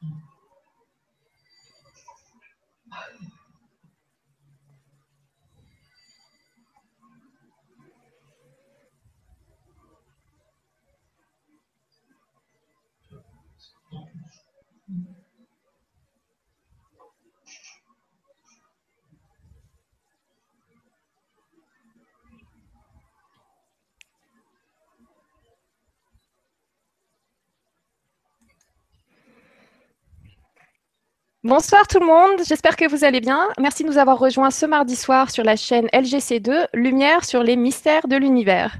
嗯。Bonsoir tout le monde, j'espère que vous allez bien. Merci de nous avoir rejoints ce mardi soir sur la chaîne LGC2, Lumière sur les mystères de l'univers.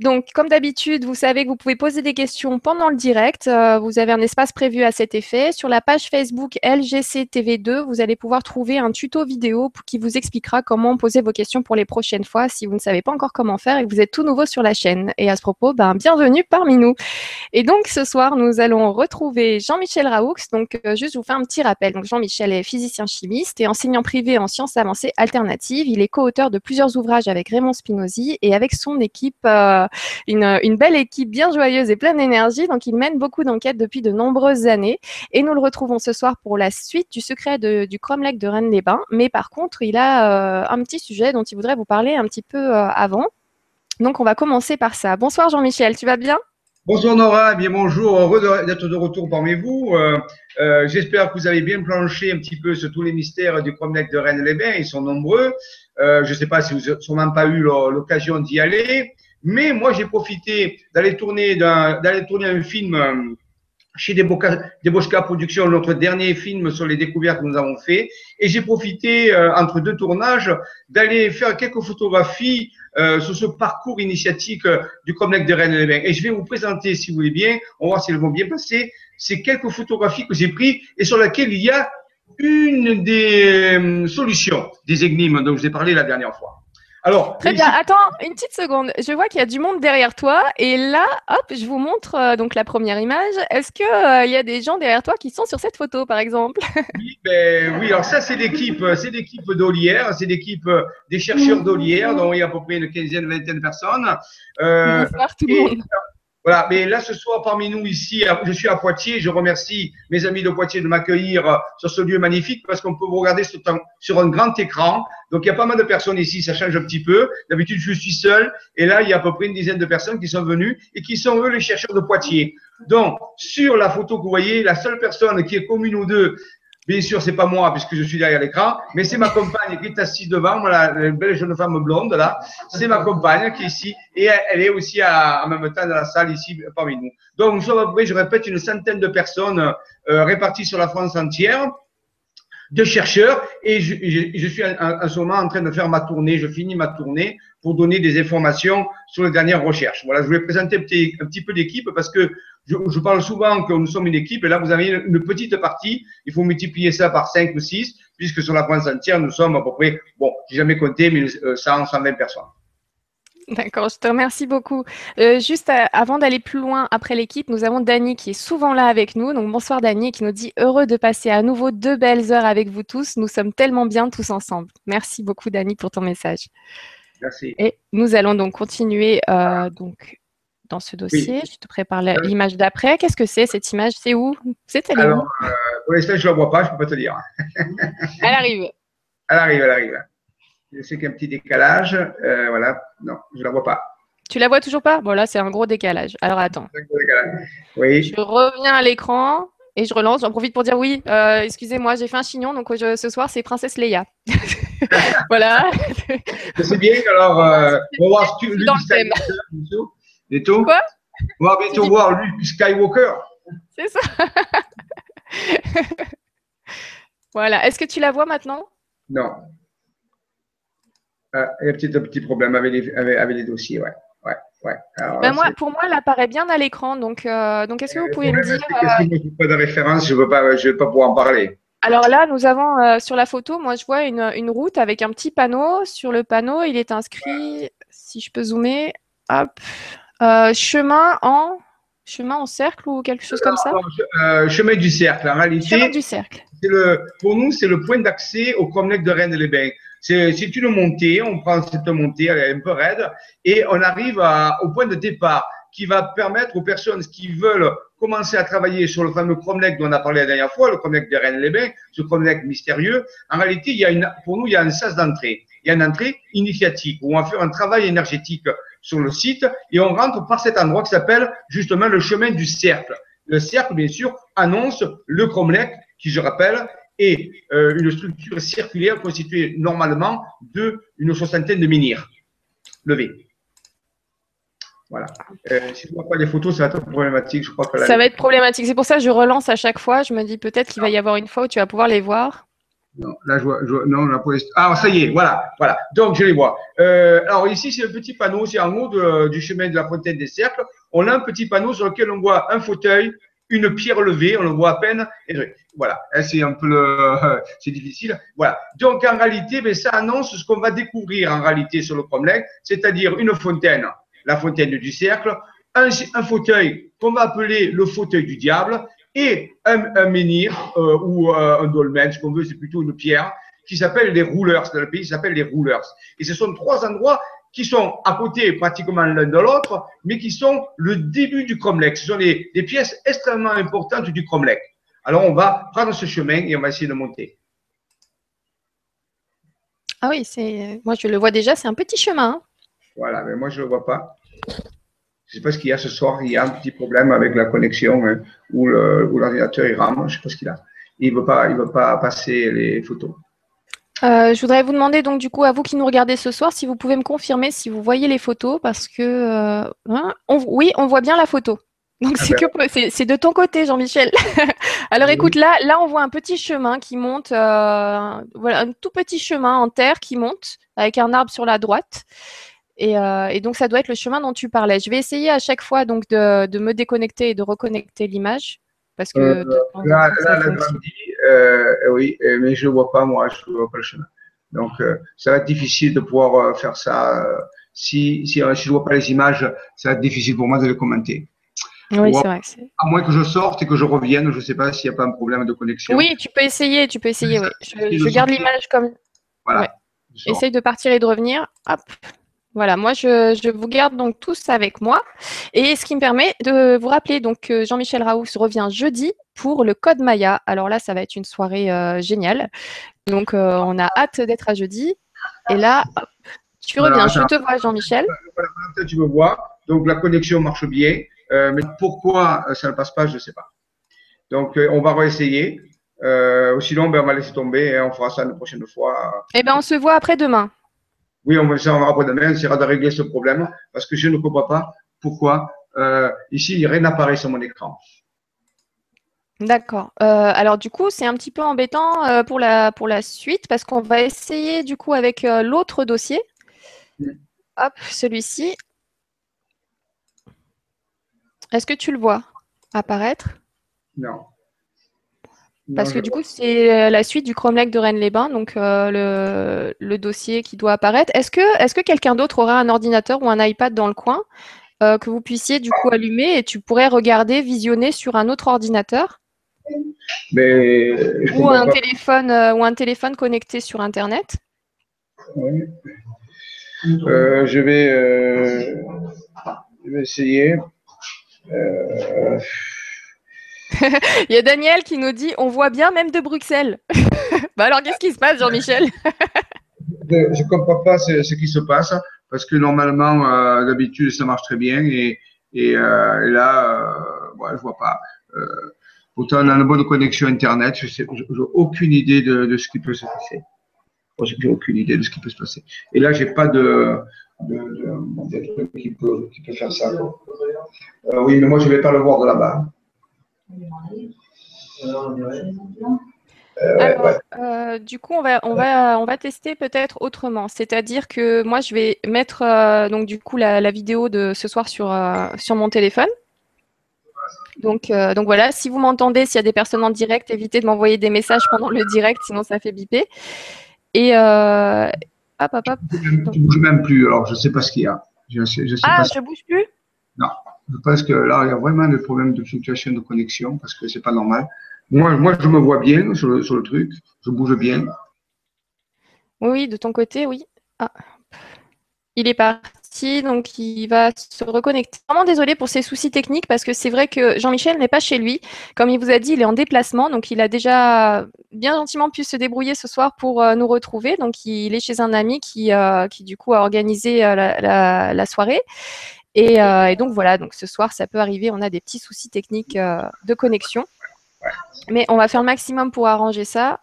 Donc, comme d'habitude, vous savez que vous pouvez poser des questions pendant le direct. Euh, vous avez un espace prévu à cet effet. Sur la page Facebook LGC TV2, vous allez pouvoir trouver un tuto vidéo qui vous expliquera comment poser vos questions pour les prochaines fois si vous ne savez pas encore comment faire et que vous êtes tout nouveau sur la chaîne. Et à ce propos, ben, bienvenue parmi nous. Et donc, ce soir, nous allons retrouver Jean-Michel Raoux. Donc, euh, juste, vous fais un petit rappel. Donc, Jean-Michel est physicien chimiste et enseignant privé en sciences avancées alternatives. Il est co-auteur de plusieurs ouvrages avec Raymond Spinozzi et avec son équipe. Euh, une, belle équipe bien joyeuse et pleine d'énergie. Donc, il mène beaucoup d'enquêtes depuis de nombreuses années. Et nous le retrouvons ce soir pour la suite du secret du Cromlech de Rennes-les-Bains. Mais par contre, il a euh, un petit sujet dont il voudrait vous parler un petit peu euh, avant. Donc, on va commencer par ça. Bonsoir Jean-Michel, tu vas bien? Bonsoir Nora, bien bonjour, heureux d'être de retour parmi vous. Euh, j'espère que vous avez bien planché un petit peu sur tous les mystères du Cromlech de Rennes-les-Bains, ils sont nombreux. je ne sais pas si vous n'avez sûrement pas eu l'occasion d'y aller. Mais moi, j'ai profité d'aller tourner, tourner un film euh, chez Debosca Productions, notre dernier film sur les découvertes que nous avons fait. Et j'ai profité, euh, entre deux tournages, d'aller faire quelques photographies euh, sur ce parcours initiatique du Comnec de Rennes-les-Bains. Et je vais vous présenter, si vous voulez bien, on va voir si elles vont bien passer, ces quelques photographies que j'ai prises et sur lesquelles il y a une des solutions des énigmes dont je vous ai parlé la dernière fois. Alors, Très bien. Attends, une petite seconde. Je vois qu'il y a du monde derrière toi. Et là, hop, je vous montre euh, donc la première image. Est-ce qu'il euh, il y a des gens derrière toi qui sont sur cette photo, par exemple? Oui, ben, oui, alors ça, c'est l'équipe c'est l'équipe d'Olière. C'est l'équipe euh, des chercheurs d'Olière, dont il y a à peu près une quinzaine, vingtaine de personnes. Bonsoir tout le monde. Mais là ce soir parmi nous ici, je suis à Poitiers. Je remercie mes amis de Poitiers de m'accueillir sur ce lieu magnifique parce qu'on peut vous regarder sur un, sur un grand écran. Donc il y a pas mal de personnes ici, ça change un petit peu. D'habitude je suis seul et là il y a à peu près une dizaine de personnes qui sont venues et qui sont eux les chercheurs de Poitiers. Donc sur la photo que vous voyez, la seule personne qui est commune aux deux Bien sûr, c'est pas moi puisque je suis derrière l'écran, mais c'est ma compagne qui est assise devant, voilà, une belle jeune femme blonde là. C'est ma compagne qui est ici et elle est aussi à, en même temps dans la salle ici parmi nous. Donc nous sommes à peu près, je répète, une centaine de personnes euh, réparties sur la France entière de chercheurs et je, je, suis en, ce moment en train de faire ma tournée, je finis ma tournée pour donner des informations sur les dernières recherches. Voilà, je voulais présenter un petit, un petit peu l'équipe parce que je, je, parle souvent que nous sommes une équipe et là vous avez une, petite partie, il faut multiplier ça par 5 ou 6 puisque sur la France entière nous sommes à peu près, bon, j'ai jamais compté, mais 100, euh, 120 personnes. D'accord, je te remercie beaucoup. Euh, juste euh, avant d'aller plus loin après l'équipe, nous avons Dany qui est souvent là avec nous. Donc bonsoir Dany qui nous dit heureux de passer à nouveau deux belles heures avec vous tous. Nous sommes tellement bien tous ensemble. Merci beaucoup Dany pour ton message. Merci. Et nous allons donc continuer euh, donc dans ce dossier. Je te prépare l'image d'après. Qu'est-ce que c'est cette image? C'est où? C'est elle Alors, pour l'instant, je ne la vois pas, je ne peux pas te dire. elle arrive. Elle arrive, elle arrive. Je sais qu'il y a un petit décalage. Euh, voilà. Non, je ne la vois pas. Tu la vois toujours pas? Bon, là, c'est un gros décalage. Alors, attends. Oui. Je reviens à l'écran et je relance. J'en profite pour dire oui. Euh, excusez-moi, j'ai fait un chignon. Donc, ce soir, c'est Princesse Leia. voilà. C'est bien. Alors, euh, on va voir que Luke Skywalker. Quoi? On va bientôt voir Luke Skywalker. C'est ça. voilà. Est-ce que tu la vois maintenant? Non. Il y a peut-être un petit problème avec les, avec, les dossiers, ouais. ouais, ouais. Ben moi, pour moi, elle apparaît bien à l'écran. Donc, euh, donc est-ce que vous pouvez me dire. Euh... Je n'ai pas de référence, je ne veux, pas, pouvoir en parler. Alors là, nous avons euh, sur la photo, moi, je vois une, une, route avec un petit panneau. Sur le panneau, il est inscrit, si je peux zoomer, hop, euh, chemin en chemin en cercle ou quelque chose comme ça? Chemin du cercle. En réalité, chemin du cercle. Le, pour nous, c'est le point d'accès au Cromlech de Rennes-les-Bains. C'est une montée, on prend cette montée, elle est un peu raide, et on arrive à, au point de départ qui va permettre aux personnes qui veulent commencer à travailler sur le fameux Cromlech dont on a parlé la dernière fois, le Cromlech de Rennes-les-Bains, ce Cromlech mystérieux, en réalité, il y a une, pour nous, il y a un sas d'entrée. Il y a une entrée initiatique où on va faire un travail énergétique sur le site et on rentre par cet endroit qui s'appelle justement le chemin du cercle. Le cercle, bien sûr, annonce le Cromlech, qui, je rappelle, est euh, une structure circulaire constituée normalement de une soixantaine de menhirs levés. Voilà. Euh, si je ne vois pas les photos, ça va être problématique. Je crois que ça va être problématique. C'est pour ça que je relance à chaque fois. Je me dis peut-être qu'il va y avoir une fois où tu vas pouvoir les voir. Non, là, je vois, non, là, pour Ah, ça y est, voilà, voilà. Donc, je les vois. Euh, alors, ici, c'est un petit panneau, c'est en haut du chemin de la fontaine des cercles. On a un petit panneau sur lequel on voit un fauteuil, une pierre levée, on le voit à peine. Voilà, hein, c'est un peu c'est difficile. Voilà. Donc, en réalité, ben, ça annonce ce qu'on va découvrir en réalité sur le Cromlech, c'est-à-dire une fontaine la fontaine du cercle, un, fauteuil qu'on va appeler le fauteuil du diable et un, menhir euh, ou euh, un dolmen, ce qu'on veut, c'est plutôt une pierre, qui s'appelle les rouleurs. Dans le pays, s'appelle les rouleurs. Et ce sont trois endroits qui sont à côté pratiquement l'un de l'autre, mais qui sont le début du cromlech. Ce sont des, pièces extrêmement importantes du cromlech. Alors, on va prendre ce chemin et on va essayer de monter. Ah oui, c'est moi je le vois déjà, c'est un petit chemin. Hein. Voilà, mais moi, je ne le vois pas. Je ne sais pas ce qu'il y a ce soir. Il y a un petit problème avec la connexion hein, où l'ordinateur il rame. Je ne sais pas ce qu'il a. Il ne veut, pas, il veut pas passer les photos. Euh, je voudrais vous demander donc du coup à vous qui nous regardez ce soir si vous pouvez me confirmer si vous voyez les photos parce que euh, hein, oui on voit bien la photo donc ah ben. c'est de ton côté Jean-Michel. Alors écoute là là on voit un petit chemin qui monte euh, voilà un tout petit chemin en terre qui monte avec un arbre sur la droite euh, et, donc, ça doit être le chemin dont tu parlais. Je vais essayer à chaque fois donc de, me déconnecter et de reconnecter l'image. Parce que euh, là, là, euh, oui, mais je ne vois pas, moi, je ne vois pas le chemin. Donc, ça va être difficile de pouvoir faire ça. si, si, je ne vois pas les images, ça va être difficile pour moi de les commenter. Oui, c'est vrai. À moins que je sorte et que je revienne, je ne sais pas s'il n'y a pas un problème de connexion. Oui, tu peux essayer, tu peux essayer. Oui. Je, garde l'image comme. Voilà. Essaye de partir et de revenir. Hop. Voilà, moi je, vous garde donc tous avec moi. Et ce qui me permet de vous rappeler donc que Jean-Michel Raoux revient jeudi pour le Code Maya. Alors là, ça va être une soirée euh, géniale. Donc euh, on a hâte d'être à jeudi. Et là, tu reviens, je te vois Jean-Michel. Voilà, tu me vois. Donc la connexion marche bien. Euh, mais pourquoi ça ne passe pas, je ne sais pas. Donc on va réessayer. sinon, ben, on va laisser tomber et on fera ça la prochaine fois. Eh bien, on se voit après-demain. Oui, on va essayer après-demain, on essaiera de régler ce problème parce que je ne comprends pas pourquoi euh, ici rien n'apparaît sur mon écran. D'accord. Euh, alors du coup, c'est un petit peu embêtant euh, pour, la, pour la suite parce qu'on va essayer du coup avec l'autre dossier. Hop, celui-ci. Est-ce que tu le vois apparaître? Non. Parce que du coup, c'est euh, la suite du Chrome de Rennes-les-Bains, donc euh, le, dossier qui doit apparaître. Est-ce que, est que quelqu'un d'autre aura un ordinateur ou un iPad dans le coin euh, que vous puissiez du coup allumer et tu pourrais regarder, visionner sur un autre ordinateur? Mais, ou, un téléphone, ou un téléphone connecté sur Internet? Je, vais, je vais essayer. Il y a Daniel qui nous dit on voit bien même de Bruxelles. bah alors qu'est-ce qui se passe, Jean-Michel Je ne comprends pas ce, qui se passe parce que normalement, euh, d'habitude, ça marche très bien et, euh, là, euh, je ne vois pas. pourtant, on a une bonne connexion Internet. Je n'ai aucune idée de, ce qui peut se passer. J'ai aucune idée de ce qui peut se passer. Et là, j'ai pas de, de, de, qui, peut, qui peut faire ça. oui, mais moi, je ne vais pas le voir de là-bas. Alors, euh, du coup, on va, on va, on va tester peut-être autrement. C'est-à-dire que moi, je vais mettre euh, donc du coup la, vidéo de ce soir sur, euh, sur mon téléphone. Donc, donc voilà, si vous m'entendez, s'il y a des personnes en direct, évitez de m'envoyer des messages pendant le direct, sinon ça fait biper. Et hop, hop, hop. Tu ne bouges même plus, alors je ne sais pas ce qu'il y a. Je je ah, je ne bouge plus? Non. Je pense que là, il y a vraiment des problèmes de fluctuation de connexion parce que c'est pas normal. Moi, moi, je me vois bien sur le, sur le truc, je bouge bien. Oui, de ton côté, oui. Ah. Il est parti. donc il va se reconnecter. Vraiment désolé pour ces soucis techniques parce que c'est vrai que Jean-Michel n'est pas chez lui. Comme il vous a dit, il est en déplacement, donc il a déjà bien gentiment pu se débrouiller ce soir pour euh, nous retrouver. Donc il est chez un ami qui, euh, qui du coup a organisé euh, la, soirée. Et, donc voilà, donc ce soir ça peut arriver. On a des petits soucis techniques de connexion, mais on va faire le maximum pour arranger ça.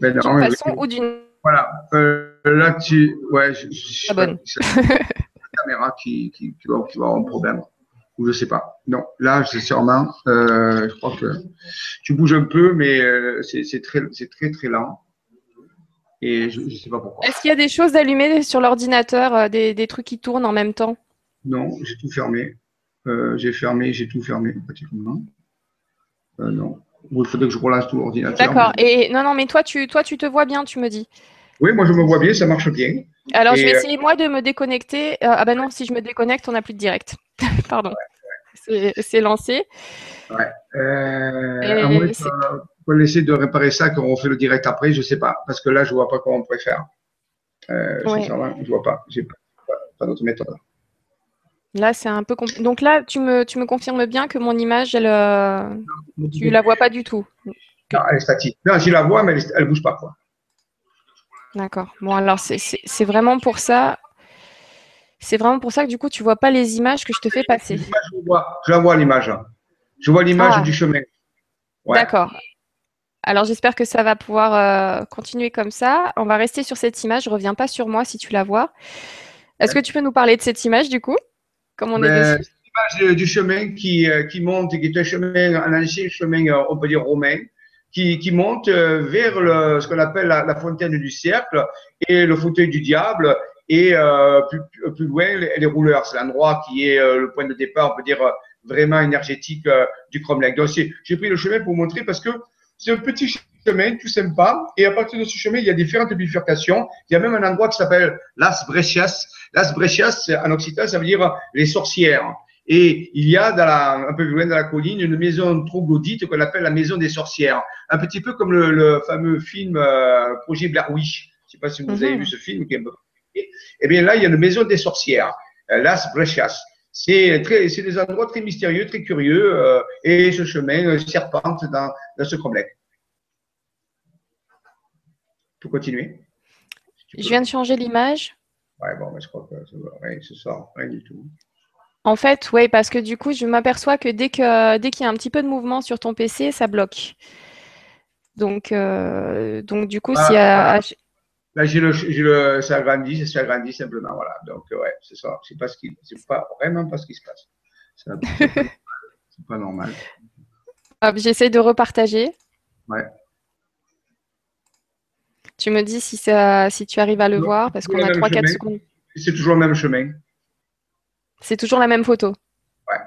D'une façon ou d'une voilà. Euh, là, tu. Ouais, je, je, la caméra qui, qui, qui, va, qui, va, avoir un problème. Ou je sais pas. Non, là, c'est sûrement. Euh, je crois que tu bouges un peu, mais euh, c'est très, très, très lent. Et je ne sais pas pourquoi. Est-ce qu'il y a des choses allumées sur l'ordinateur, euh, des, des, trucs qui tournent en même temps? Non, j'ai tout fermé. Euh, j'ai fermé, j'ai tout fermé pratiquement. non. il faudrait que je relance tout l'ordinateur. D'accord. Et non, non, mais toi, tu, toi, tu te vois bien, tu me dis. Oui, moi je me vois bien, ça marche bien. Alors je vais euh, essayer moi de me déconnecter. Euh, ah ben non, si je me déconnecte, on n'a plus de direct. Pardon. C'est lancé. Ouais. Euh, on va essayer de réparer ça quand on fait le direct après, je ne sais pas. Parce que là, je ne vois pas comment on pourrait faire. Euh, je ne vois pas. J'ai pas, pas d'autre méthode. Là, c'est un peu compliqué. Donc là, tu me, tu me confirmes bien que mon image, elle, tu ne la vois pas du tout. Non, elle est statique. Non, je la vois, mais elle ne bouge pas. Quoi. D'accord. Bon, alors c'est vraiment pour ça. C'est vraiment pour ça que du coup, tu vois pas les images que je te fais passer. Je, vois, la vois l'image. Je vois l'image ah. du chemin. D'accord. Alors j'espère que ça va pouvoir euh, continuer comme ça. On va rester sur cette image. Je reviens pas sur moi si tu la vois. Est-ce que tu peux nous parler de cette image du coup? Comme on est ben, dessus L'image du chemin qui, euh, qui monte, qui est un chemin, un ancien chemin, euh, on peut dire romain, qui, monte euh, vers le, ce qu'on appelle la, fontaine du cercle et le fauteuil du diable et euh, plus, plus, loin les, rouleurs. C'est l'endroit qui est le point de départ, on peut dire, vraiment énergétique du Cromlech. Donc j'ai pris le chemin pour vous montrer parce que c'est un petit chemin tout sympa et à partir de ce chemin, il y a différentes bifurcations. Il y a même un endroit qui s'appelle Las Brechias. Las Brechias, en occitan, ça veut dire les sorcières. Et il y a dans la, un peu plus loin dans la colline une maison troglodyte qu'on appelle la maison des sorcières. Un petit peu comme le, le fameux film euh, Projet Blair Witch. Je ne sais pas si vous avez mhm. vu ce film. Eh bien là, il y a une maison des sorcières, euh, Las Brechas. C'est des endroits très mystérieux, très curieux, euh, et ce chemin euh, serpente dans, dans ce complexe. Pour continuer. je viens de changer l'image. Ouais, bon, mais je crois que ça, se sort, rien du tout. En fait, oui, parce que du coup, je m'aperçois que dès que dès qu'il y a un petit peu de mouvement sur ton PC, ça bloque. Donc, euh, donc du coup, si Là, j'ai le, le, ça agrandit, ça agrandit simplement, voilà. Donc, ouais, c'est ça. C'est pas ce qui, c'est pas vraiment pas ce qui se passe. C'est pas, normal. J'essaie de repartager. Ouais. Tu me dis si ça, si tu arrives à le voir, parce qu'on a 3-4 secondes. C'est toujours le même chemin. C'est toujours la même photo. Ouais.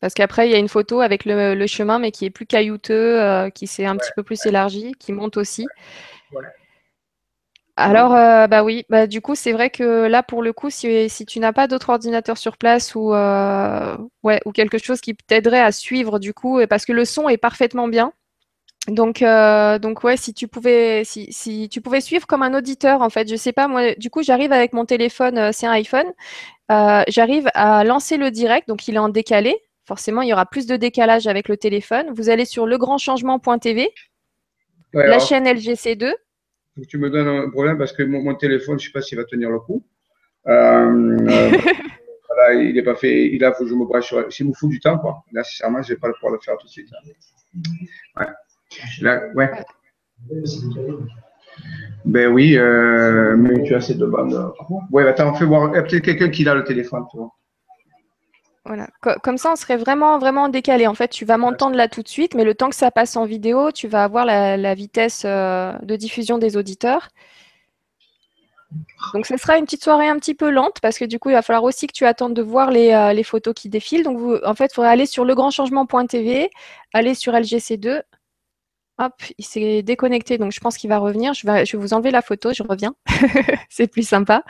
Parce qu'après, il y a une photo avec le, chemin, mais qui est plus caillouteux, euh, qui s'est un petit peu plus élargi, qui monte aussi. Ouais. Alors, euh, bah oui, bah, du coup, c'est vrai que là, pour le coup, si, tu n'as pas d'autre ordinateur sur place ou, euh, ouais, ou quelque chose qui t'aiderait à suivre, du coup, parce que le son est parfaitement bien, donc, euh, donc ouais, si tu pouvais, si, si, tu pouvais suivre comme un auditeur, en fait, je sais pas, moi, du coup, j'arrive avec mon téléphone, c'est un iPhone, j'arrive à lancer le direct, donc il est en décalé. Forcément, il y aura plus de décalage avec le téléphone. Vous allez sur legrandchangement.tv, la chaîne LGC2. Tu me donnes un problème parce que mon, téléphone, je sais pas s'il va tenir le coup. voilà, il n'est pas fait. Il a, faut que je me branche sur. S'il me fout du temps, quoi. Là, sincèrement, je vais pas pouvoir le faire tout de suite. Ouais. ouais. Ben oui, euh, mais tu as ces deux bandes. Ouais, attends, fais voir. Il y a peut-être quelqu'un qui a le téléphone, Voilà. Comme ça, on serait vraiment, décalé. En fait, tu vas m'entendre là tout de suite, mais le temps que ça passe en vidéo, tu vas avoir la, vitesse euh, de diffusion des auditeurs. Donc, ce sera une petite soirée un petit peu lente parce que du coup, il va falloir aussi que tu attendes de voir les, euh, photos qui défilent. Donc, en fait, il faudra aller sur legrandchangement.tv, aller sur LGC2, Hop, il s'est déconnecté, donc je pense qu'il va revenir. Je vais, je vais vous enlever la photo, je reviens. c'est plus sympa.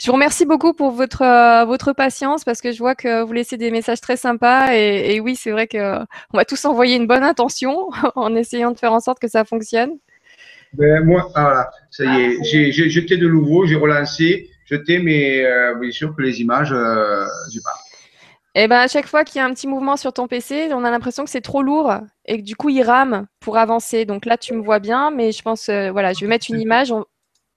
Je vous remercie beaucoup pour votre, euh, votre patience parce que je vois que vous laissez des messages très sympas. Et, oui, c'est vrai qu'on va tous envoyer une bonne intention en essayant de faire en sorte que ça fonctionne. Ben, moi, ah, voilà, ça y est, j'ai jeté de nouveau, j'ai relancé. jeter, mais euh, bien sûr que les images, euh, j'ai pas. Et eh ben à chaque fois qu'il y a un petit mouvement sur ton PC, on a l'impression que c'est trop lourd et que du coup il rame pour avancer. Donc là tu me vois bien, mais je pense euh, voilà, je vais mettre une image.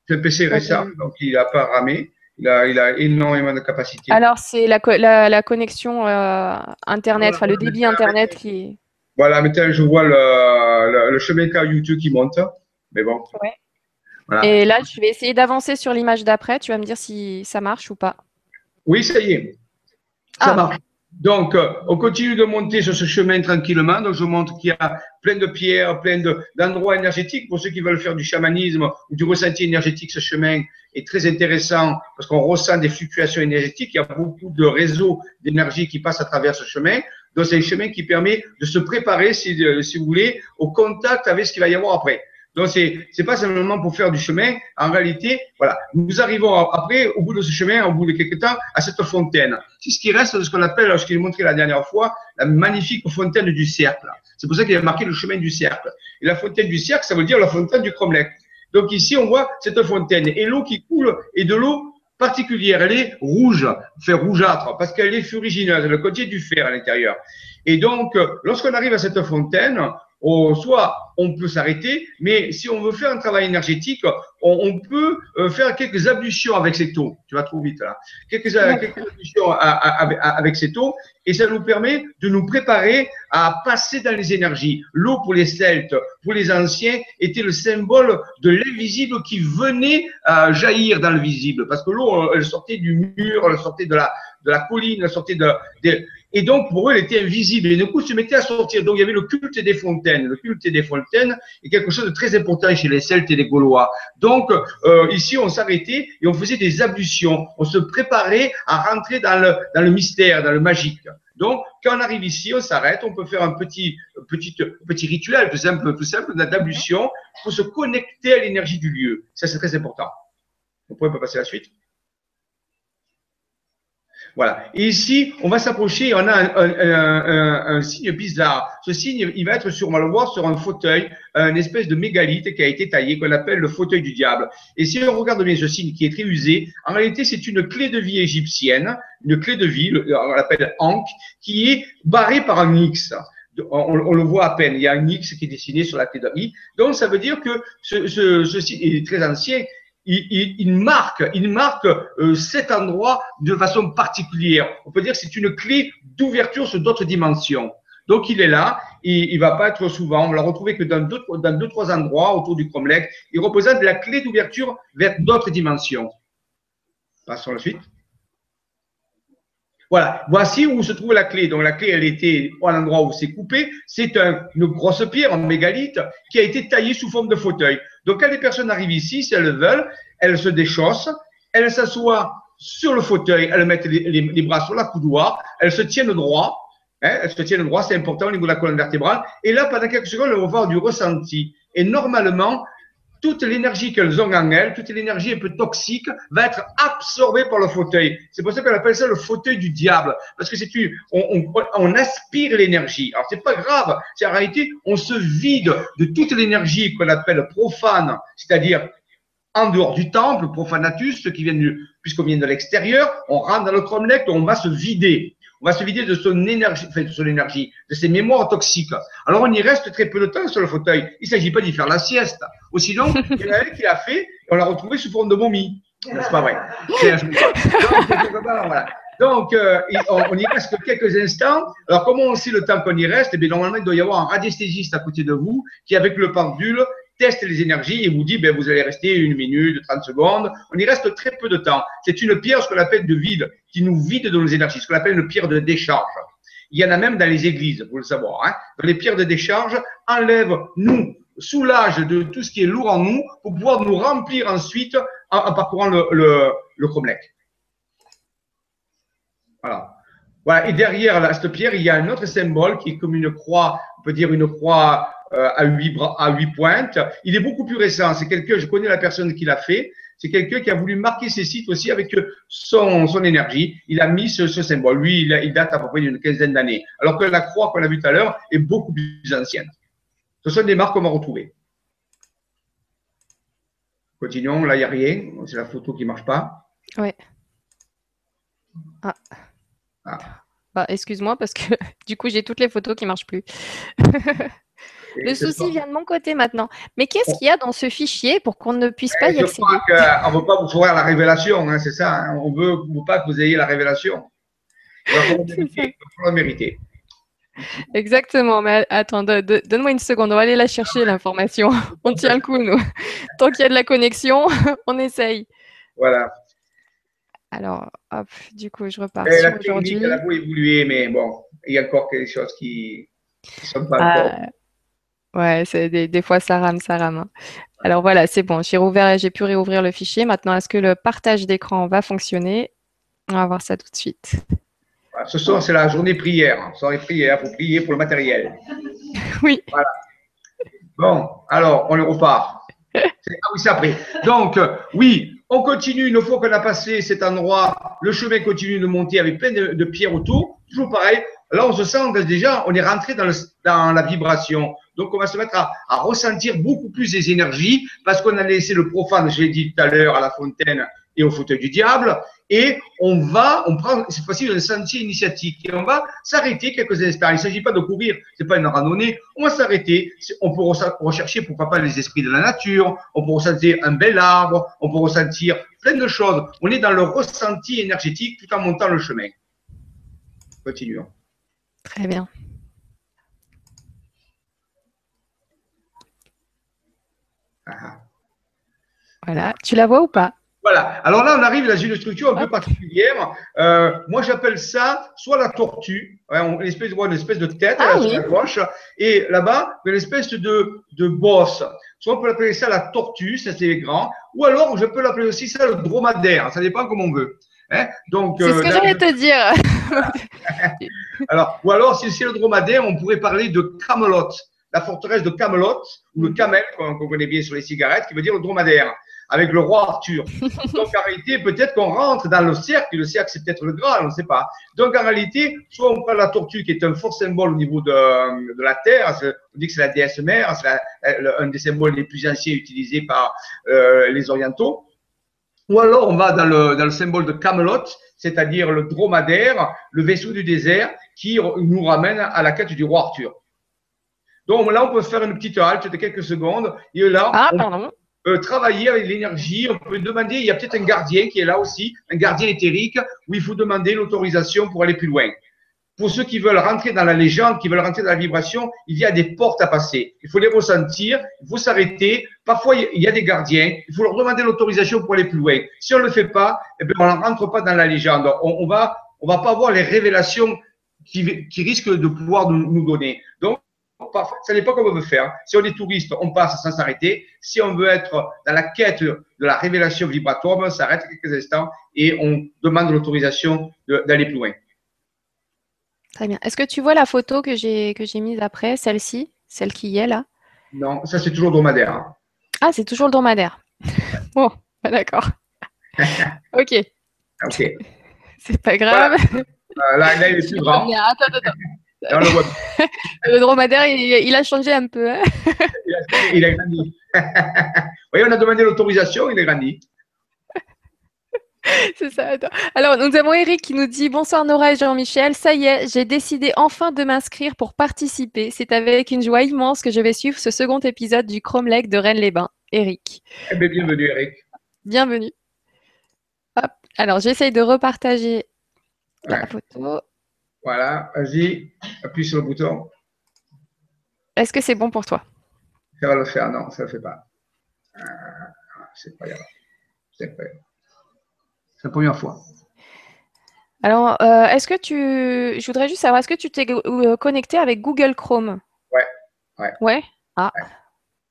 C'est un PC récent, donc il n'a pas ramé. Il a, il a, énormément de capacité. Alors c'est la, la, la, connexion euh, internet, enfin le débit internet qui. Voilà, maintenant je vois le, le, chemin de YouTube qui monte, mais bon. Ouais. Voilà. Et là, je vais essayer d'avancer sur l'image d'après. Tu vas me dire si ça marche ou pas. Oui, ça y est. Ça ah. marche. Donc, euh, on continue de monter sur ce chemin tranquillement. Donc, je montre qu'il y a plein de pierres, plein d'endroits énergétiques. Pour ceux qui veulent faire du chamanisme ou du ressenti énergétique, ce chemin est très intéressant parce qu'on ressent des fluctuations énergétiques. Il y a beaucoup de réseaux d'énergie qui passent à travers ce chemin. Donc, c'est un chemin qui permet de se préparer, si, euh, si vous voulez, au contact avec ce qu'il va y avoir après. Donc, c'est, c'est pas simplement pour faire du chemin. En réalité, voilà, nous arrivons après, au bout de ce chemin, au bout de quelques temps, à cette fontaine. C'est ce qui reste de ce qu'on appelle, ce qu'il montré la dernière fois, la magnifique fontaine du cercle. C'est pour ça qu'il a marqué le chemin du cercle. Et la fontaine du cercle, ça veut dire la fontaine du Cromlech. Donc ici, on voit cette fontaine et l'eau qui coule est de l'eau particulière. Elle est rouge, fait rougeâtre, parce qu'elle est furigineuse. Elle contient du fer à l'intérieur. Et donc, lorsqu'on arrive à cette fontaine, soit on peut s'arrêter, mais si on veut faire un travail énergétique, on, peut euh, faire quelques ablutions avec cette eau. Tu vas trop vite là. Quelques, ablutions avec cette eau, et ça nous permet de nous préparer à passer dans les énergies. L'eau pour les Celtes, pour les anciens, était le symbole de l'invisible qui venait à jaillir dans le visible, parce que l'eau, elle sortait du mur, elle sortait de la de la colline, elle sortait de, de et donc, pour eux, elle était invisible. Et du coup, se mettait à sortir. Donc, il y avait le culte des fontaines. Le culte des fontaines est quelque chose de très important chez les Celtes et les Gaulois. Donc, euh, ici, on s'arrêtait et on faisait des ablutions. On se préparait à rentrer dans le, mystère, dans le magique. Donc, quand on arrive ici, on s'arrête, on peut faire un petit, petit, petit rituel, tout simple, tout simple, pour se connecter à l'énergie du lieu. Ça, c'est très important. Vous pouvez pas passer à la suite? Voilà. Et ici, on va s'approcher, on a un, un, signe bizarre. Ce signe, il va être sur, on va le voir sur un fauteuil, une espèce de mégalithe qui a été taillé, qu'on appelle le fauteuil du diable. Et si on regarde bien ce signe qui est très usé, en réalité, c'est une clé de vie égyptienne, une clé de vie, on l'appelle Ankh, qui est barrée par un X. On, le voit à peine. Il y a un X qui est dessiné sur la clé de vie. Donc, ça veut dire que ce, ce, ce signe est très ancien il, marque, il marque euh, cet endroit de façon particulière. On peut dire que c'est une clé d'ouverture sur d'autres dimensions. Donc il est là, il, il va pas être souvent, on l'a retrouvé que dans deux, dans deux trois endroits autour du Cromlech. Il représente la clé d'ouverture vers d'autres dimensions. Passons à la suite. Voilà, voici où se trouve la clé. Donc la clé, elle était à l'endroit où c'est coupé. C'est une grosse pierre en mégalithe qui a été taillée sous forme de fauteuil. Donc quand les personnes arrivent ici, si elles le veulent, elles se déchaussent, elles s'assoient sur le fauteuil, elles mettent les, bras sur la coudoir, elles se tiennent droit. Hein, elles se tiennent droit, c'est important au niveau de la colonne vertébrale. Et là, pendant quelques secondes, elles vont avoir du ressenti. Et normalement, toute l'énergie qu'elles ont en elles, toute l'énergie un peu toxique, va être absorbée par le fauteuil. C'est pour ça qu'on appelle ça le fauteuil du diable, parce que c'est on, on, on, aspire l'énergie. Alors c'est pas grave, c'est en réalité on se vide de toute l'énergie qu'on appelle profane, c'est-à-dire en dehors du temple, profanatus, ceux qui viennent puisqu'on vient de l'extérieur, on rentre dans le cromlech, on va se vider on va se vider de son énergie, enfin de son énergie, de ses mémoires toxiques. Alors on y reste très peu de temps sur le fauteuil. Il ne s'agit pas d'y faire la sieste. Ou sinon, il y en a un qui l'a fait et on l'a retrouvé sous forme de momie. C'est pas vrai. Donc, euh, on, y reste quelques instants. Alors, comment on sait le temps qu'on y reste? Eh bien, normalement, il doit y avoir un radiesthésiste à côté de vous qui, avec le pendule, teste les énergies et vous dit, ben, vous allez rester une minute, 30 secondes. On y reste très peu de temps. C'est une pierre, ce qu'on appelle de vide, qui nous vide de nos énergies, ce qu'on appelle une pierre de décharge. Il y en a même dans les églises, pour le savoir. Hein. Les pierres de décharge enlèvent, nous, soulagent de tout ce qui est lourd en nous pour pouvoir nous remplir ensuite en, parcourant le, le, le Voilà. Voilà. Et derrière cette pierre, il y a un autre symbole qui est comme une croix, on peut dire une croix à huit, à huit pointes. Il est beaucoup plus récent. C'est quelqu'un, je connais la personne qui l'a fait. C'est quelqu'un qui a voulu marquer ses sites aussi avec son, son énergie. Il a mis ce, ce symbole. Lui, il, il, date à peu près d'une quinzaine d'années. Alors que la croix qu'on a vue tout à l'heure est beaucoup plus ancienne. Ce sont des marques qu'on va retrouver. Continuons. Là, il n'y a rien. C'est la photo qui ne marche pas. Oui. Ah. ah. Bah, excuse-moi parce que du coup, j'ai toutes les photos qui ne marchent plus. Le souci vient de mon côté maintenant. Mais qu'est-ce qu'il y a dans ce fichier pour qu'on ne puisse pas y accéder On ne veut pas vous fournir la révélation, hein, c'est ça. Hein. On ne veut pas que vous ayez la révélation. Il faut la mériter. Exactement, mais attends, donne-moi une seconde, on va aller la chercher l'information. On tient le coup, nous. Tant qu'il y a de la connexion, on essaye. Voilà. Alors, hop, du coup, je repars sur la technique, elle a beau évoluer, mais bon, il y a encore quelque chose qui ne sont pas ah, encore. Ouais, c'est des, fois ça rame, ça rame. Hein. Alors voilà, c'est bon, j'ai rouvert, j'ai pu réouvrir le fichier. Maintenant, est-ce que le partage d'écran va fonctionner? On va voir ça tout de suite. Ce soir, c'est la journée prière. Soirée prière, faut prier pour le matériel. Oui. Voilà. Bon, alors, on le repart. Ah oui, c'est après. Donc, euh, oui, on continue. Une fois qu'on a passé cet endroit, le chemin continue de monter avec plein de, pierres autour. Toujours pareil. Là, on se sent déjà, on est rentré dans, la vibration. Donc, on va se mettre à, à ressentir beaucoup plus les énergies parce qu'on a laissé le profane, je l'ai dit tout à l'heure, à la fontaine et au fauteuil du diable et on va, on prend cette fois-ci un sentier initiatique et on va s'arrêter quelques instants. Il ne s'agit pas de courir, c'est pas une randonnée. On va s'arrêter. On peut rechercher pourquoi pas les esprits de la nature. On peut ressentir un bel arbre. On peut ressentir plein de choses. On est dans le ressenti énergétique tout en montant le chemin. Continuons. Très bien. Ah. Voilà. Tu la vois ou pas? Voilà. Alors là, on arrive dans une structure un peu particulière. Euh, moi, j'appelle ça soit la tortue, une, espèce, une espèce de tête ah sur la gauche, et là-bas, une espèce de, de bosse. Soit on peut l'appeler ça la tortue, ça c'est grand, ou alors je peux l'appeler aussi ça le dromadaire. Ça dépend comme on veut. Hein Donc, c'est ce que euh, j'allais te dire. alors, ou alors, si c'est le dromadaire, on pourrait parler de Camelot, la forteresse de Camelot, ou le camel, qu'on connaît bien sur les cigarettes, qui veut dire le dromadaire avec le roi Arthur. Donc en réalité, peut-être qu'on rentre dans le cercle, le cercle c'est peut-être le Graal, on ne sait pas. Donc en réalité, soit on prend la tortue qui est un fort symbole au niveau de, de la Terre, on dit que c'est la déesse mère, c'est un des symboles les plus anciens utilisés par euh, les orientaux. Ou alors on va dans le, dans le symbole de Camelot, c'est-à-dire le dromadaire, le vaisseau du désert, qui nous ramène à la quête du roi Arthur. Donc là, on peut faire une petite halte de quelques secondes. Et là, ah, travailler avec l'énergie. On peut demander, il y a peut-être un gardien qui est là aussi, un gardien éthérique, où il faut demander l'autorisation pour aller plus loin. Pour ceux qui veulent rentrer dans la légende, qui veulent rentrer dans la vibration, il y a des portes à passer. Il faut les ressentir, il faut s'arrêter. Parfois, il y a des gardiens, il faut leur demander l'autorisation pour aller plus loin. Si on ne le fait pas, eh bien, on ne rentre pas dans la légende. On, va, on va pas avoir les révélations qui, risquent de pouvoir nous, nous donner. Donc, ça n'est pas comme on veut faire. Si on est touriste, on passe sans s'arrêter. Si on veut être dans la quête de la révélation vibratoire, on s'arrête quelques instants et on demande l'autorisation d'aller plus loin. Très bien. Est-ce que tu vois la photo que j'ai que j'ai mise après, celle-ci, celle qui y est là? Non, ça c'est toujours le dromadaire. Ah, c'est toujours le dromadaire. bon, bah, d'accord. ok. Ok. c'est pas grave. Là, là, il est plus grand. Attends, attends, attends. le, dromadaire, il, a changé un peu. Hein. il, a, grandi. oui, on a demandé l'autorisation, il a grandi. C'est ça. Alors, nous avons Eric qui nous dit Bonsoir Nora et Jean-Michel. Ça y est, j'ai décidé enfin de m'inscrire pour participer. C'est avec une joie immense que je vais suivre ce second épisode du Chrome Lake de Rennes-les-Bains. Eric. Eh bien, bienvenue, Eric. Bienvenue. Hop. Alors, j'essaye de repartager la photo. Voilà, vas-y, appuie sur le bouton. Est-ce que c'est bon pour toi? Ça va le faire, non, ça ne le fait pas. Euh, c'est pas grave. C'est la première fois. Alors, euh, est-ce que tu. Je voudrais juste savoir, est-ce que tu t'es euh, connecté avec Google Chrome? Ouais. Ouais. Ouais? Ah.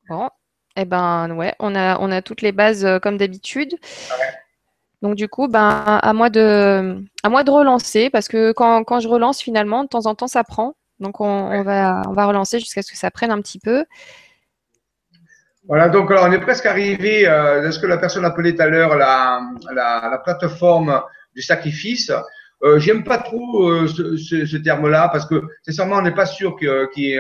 Bon. Eh ben, ouais, on a, on a toutes les bases comme d'habitude. Ouais. Donc du coup, ben, à moi de, à moi de relancer parce que quand, quand, je relance finalement, de temps en temps, ça prend. Donc on, va, on va relancer jusqu'à ce que ça prenne un petit peu. Voilà, donc alors, on est presque arrivé euh, ce que la personne appelait tout à l'heure la, la, plateforme du sacrifice. Euh, J'aime pas trop euh, ce, ce, terme-là parce que sincèrement, on n'est pas sûr qu'il y,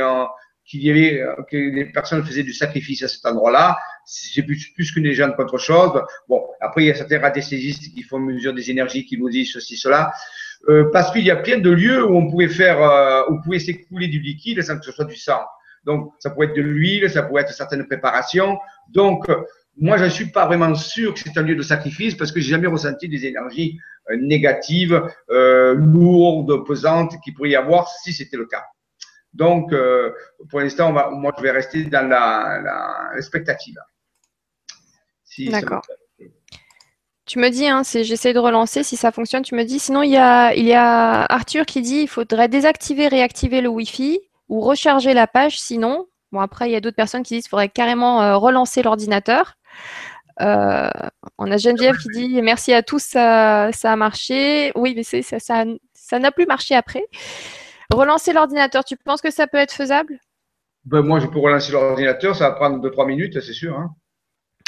y, avait que les personnes faisaient du sacrifice à cet endroit-là. c'est plus, plus qu'une légende qu'autre chose. Bon, après, il y a certains radiesthésistes qui font mesure des énergies, qui nous disent ceci, cela. Euh, parce qu'il y a plein de lieux où on pouvait faire, euh, où pouvait s'écouler du liquide sans que ce soit du sang. Donc, ça pourrait être de l'huile, ça pourrait être certaines préparations. Donc, moi, je ne suis pas vraiment sûr que c'est un lieu de sacrifice parce que j'ai jamais ressenti des énergies euh, négatives, euh, lourdes, pesantes qu'il pourrait y avoir si c'était le cas. Donc, euh, pour l'instant, moi, je vais rester dans la, la. D'accord. Tu me dis, hein, j'essaie de relancer, si ça fonctionne, tu me dis. Sinon, il y, a, il y a Arthur qui dit il faudrait désactiver, réactiver le Wi-Fi ou recharger la page. Sinon, bon, après, il y a d'autres personnes qui disent qu'il faudrait carrément relancer l'ordinateur. Euh, on a Geneviève qui dit merci à tous, ça, a marché. Oui, mais ça, ça, n'a plus marché après. Relancer l'ordinateur, tu penses que ça peut être faisable? Ben, Moi, je peux relancer l'ordinateur, ça va prendre 2-3 minutes, c'est sûr. Hein.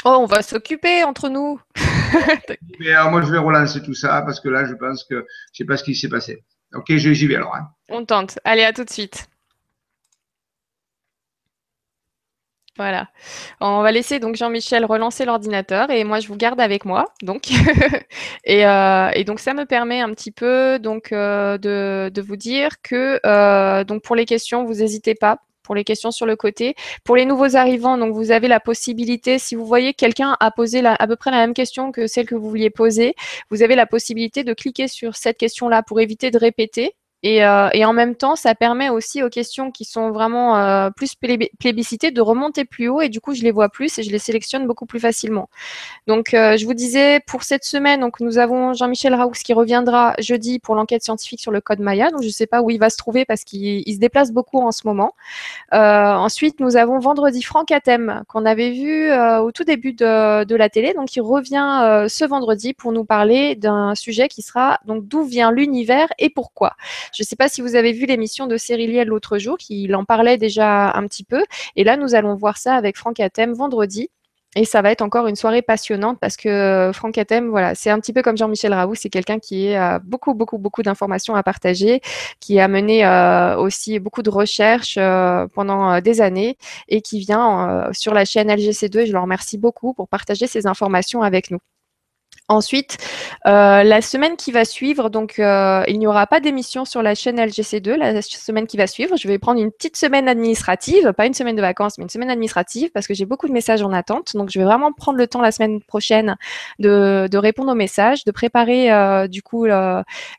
Oh, on va s'occuper entre nous. mais alors, moi, je vais relancer tout ça parce que là, je pense que je ne sais pas ce qui s'est passé. Ok, j'y vais alors. Hein. On tente. Allez, à tout de suite. Voilà. On va laisser donc Jean-Michel relancer l'ordinateur et moi je vous garde avec moi. Donc euh, et, donc ça me permet un petit peu donc euh, de, vous dire que euh, donc pour les questions vous n'hésitez pas pour les questions sur le côté. Pour les nouveaux arrivants, donc vous avez la possibilité, si vous voyez quelqu'un a posé à peu près la même question que celle que vous vouliez poser, vous avez la possibilité de cliquer sur cette question-là pour éviter de répéter. Euh, et, en même temps, ça permet aussi aux questions qui sont vraiment euh, plus plébiscitées de remonter plus haut et du coup, je les vois plus et je les sélectionne beaucoup plus facilement. Donc, euh, je vous disais, pour cette semaine, donc, nous avons Jean-Michel Raoux qui reviendra jeudi pour l'enquête scientifique sur le code Maya. Donc, je ne sais pas où il va se trouver parce qu'il se déplace beaucoup en ce moment. ensuite, nous avons vendredi Franck Atem qu'on avait vu au tout début de, de, la télé. Donc, il revient ce vendredi pour nous parler d'un sujet qui sera donc d'où vient l'univers et pourquoi. Je ne sais pas si vous avez vu l'émission de Cyriliel l'autre jour, qui en parlait déjà un petit peu. Et là, nous allons voir ça avec Franck Atem vendredi. Et ça va être encore une soirée passionnante parce que euh, Franck Atem, voilà, c'est un petit peu comme Jean-Michel Raoult, c'est quelqu'un qui a beaucoup, beaucoup, beaucoup d'informations à partager, qui a mené euh, aussi beaucoup de recherches euh, pendant des années et qui vient sur la chaîne LGC2. Et je le remercie beaucoup pour partager ces informations avec nous. Ensuite, euh, la semaine qui va suivre, donc euh, il n'y aura pas d'émission sur la chaîne LGC2 la semaine qui va suivre. Je vais prendre une petite semaine administrative, pas une semaine de vacances, mais une semaine administrative parce que j'ai beaucoup de messages en attente. Donc je vais vraiment prendre le temps la semaine prochaine de, répondre aux messages, de préparer euh, du coup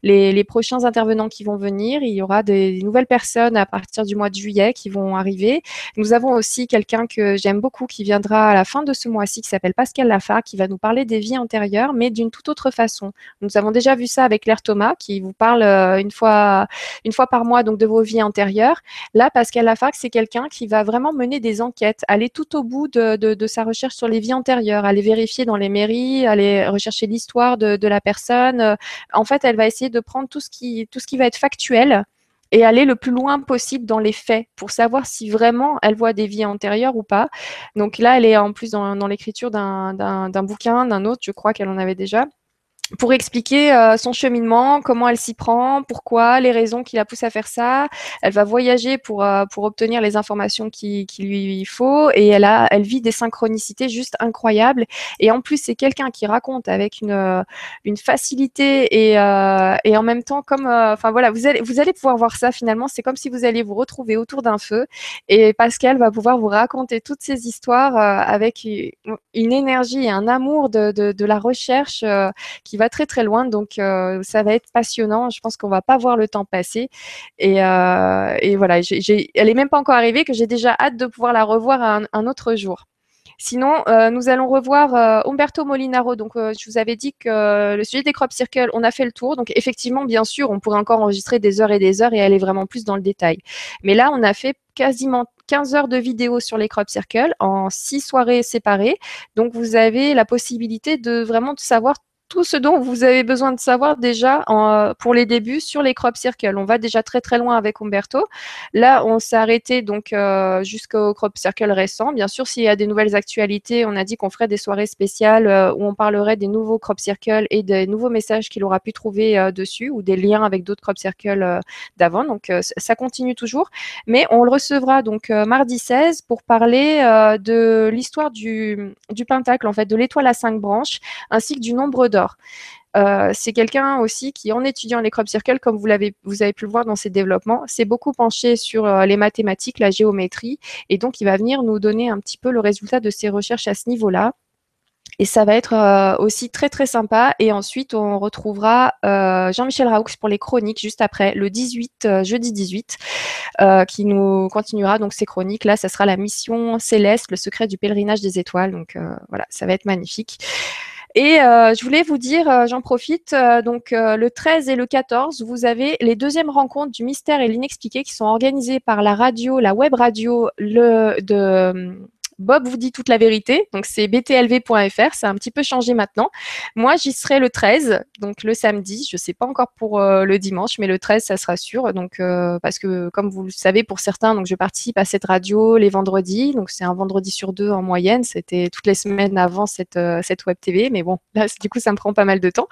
les, prochains intervenants qui vont venir. Il y aura des, nouvelles personnes à partir du mois de juillet qui vont arriver. Nous avons aussi quelqu'un que j'aime beaucoup qui viendra à la fin de ce mois-ci qui s'appelle Pascal Lafar qui va nous parler des vies antérieures mais d'une toute autre façon. Nous avons déjà vu ça avec Claire Thomas, qui vous parle euh, une fois, une fois par mois donc de vos vies antérieures. Là, Pascal Lafargue, c'est quelqu'un qui va vraiment mener des enquêtes, aller tout au bout de, sa recherche sur les vies antérieures, aller vérifier dans les mairies, aller rechercher l'histoire de, la personne. En fait, elle va essayer de prendre tout ce qui, tout ce qui va être factuel et aller le plus loin possible dans les faits pour savoir si vraiment elle voit des vies antérieures ou pas. Donc là, elle est en plus dans, dans l'écriture d'un bouquin, d'un autre, je crois qu'elle en avait déjà pour expliquer euh, son cheminement, comment elle s'y prend, pourquoi, les raisons qui la poussent à faire ça. Elle va voyager pour, euh, pour obtenir les informations qui, qui lui faut et elle, a, elle vit des synchronicités juste incroyables. Et en plus, c'est quelqu'un qui raconte avec une, euh, une facilité et, et en même temps, comme, enfin voilà, vous allez, vous allez pouvoir voir ça finalement. C'est comme si vous alliez vous retrouver autour d'un feu et Pascal va pouvoir vous raconter toutes ces histoires avec une énergie et un amour de, de, de la recherche qui va très très loin. Donc euh, ça va être passionnant. Je pense qu'on va pas voir le temps passer. Et, euh, voilà, elle est même pas encore arrivée que j'ai déjà hâte de pouvoir la revoir un, autre jour. Sinon, euh, nous allons revoir Umberto Molinaro. Donc, je vous avais dit que le sujet des crop circles, on a fait le tour. Donc, effectivement, bien sûr, on pourrait encore enregistrer des heures et des heures et aller vraiment plus dans le détail. Mais là, on a fait quasiment 15 heures de vidéos sur les crop circles en six soirées séparées. Donc, vous avez la possibilité de vraiment savoir tout ce dont vous avez besoin de savoir déjà en, pour les débuts sur les crop circles. On va déjà très très loin avec Umberto. Là, on s'est arrêté donc euh, jusqu'au crop circle récent. Bien sûr, s'il y a des nouvelles actualités, on a dit qu'on ferait des soirées spéciales euh, où on parlerait des nouveaux crop circles et des nouveaux messages qu'il aura pu trouver euh, dessus ou des liens avec d'autres crop circles d'avant. Donc ça continue toujours, mais on le recevra donc mardi 16 pour parler de l'histoire du, du pentacle en fait, de l'étoile à cinq branches ainsi que du nombre Euh, c'est quelqu'un aussi qui, en étudiant les crop circles, comme vous, l'avez, avez pu le voir dans ses développements, s'est beaucoup penché sur euh, les mathématiques, la géométrie, et donc il va venir nous donner un petit peu le résultat de ses recherches à ce niveau-là. Et ça va être euh, aussi très très sympa. Et ensuite, on retrouvera Jean-Michel Raoux pour les chroniques juste après, le 18, jeudi 18, qui nous continuera donc ces chroniques. Là, ça sera la mission céleste, le secret du pèlerinage des étoiles. Donc voilà, ça va être magnifique. Et euh, je voulais vous dire, euh, j'en profite, euh, donc le 13 et le 14, vous avez les deuxièmes rencontres du mystère et l'inexpliqué qui sont organisées par la radio, la web radio le, de Bob vous dit toute la vérité. Donc, c'est btlv.fr. Ça a un petit peu changé maintenant. Moi, j'y serai le 13, donc le samedi. Je ne sais pas encore pour euh, le dimanche, mais le 13, ça sera sûr. Donc, euh, parce que, comme vous le savez, pour certains, donc, je participe à cette radio les vendredis. Donc, c'est un vendredi sur deux en moyenne. C'était toutes les semaines avant cette, euh, cette web TV. Mais bon, là, du coup, ça me prend pas mal de temps.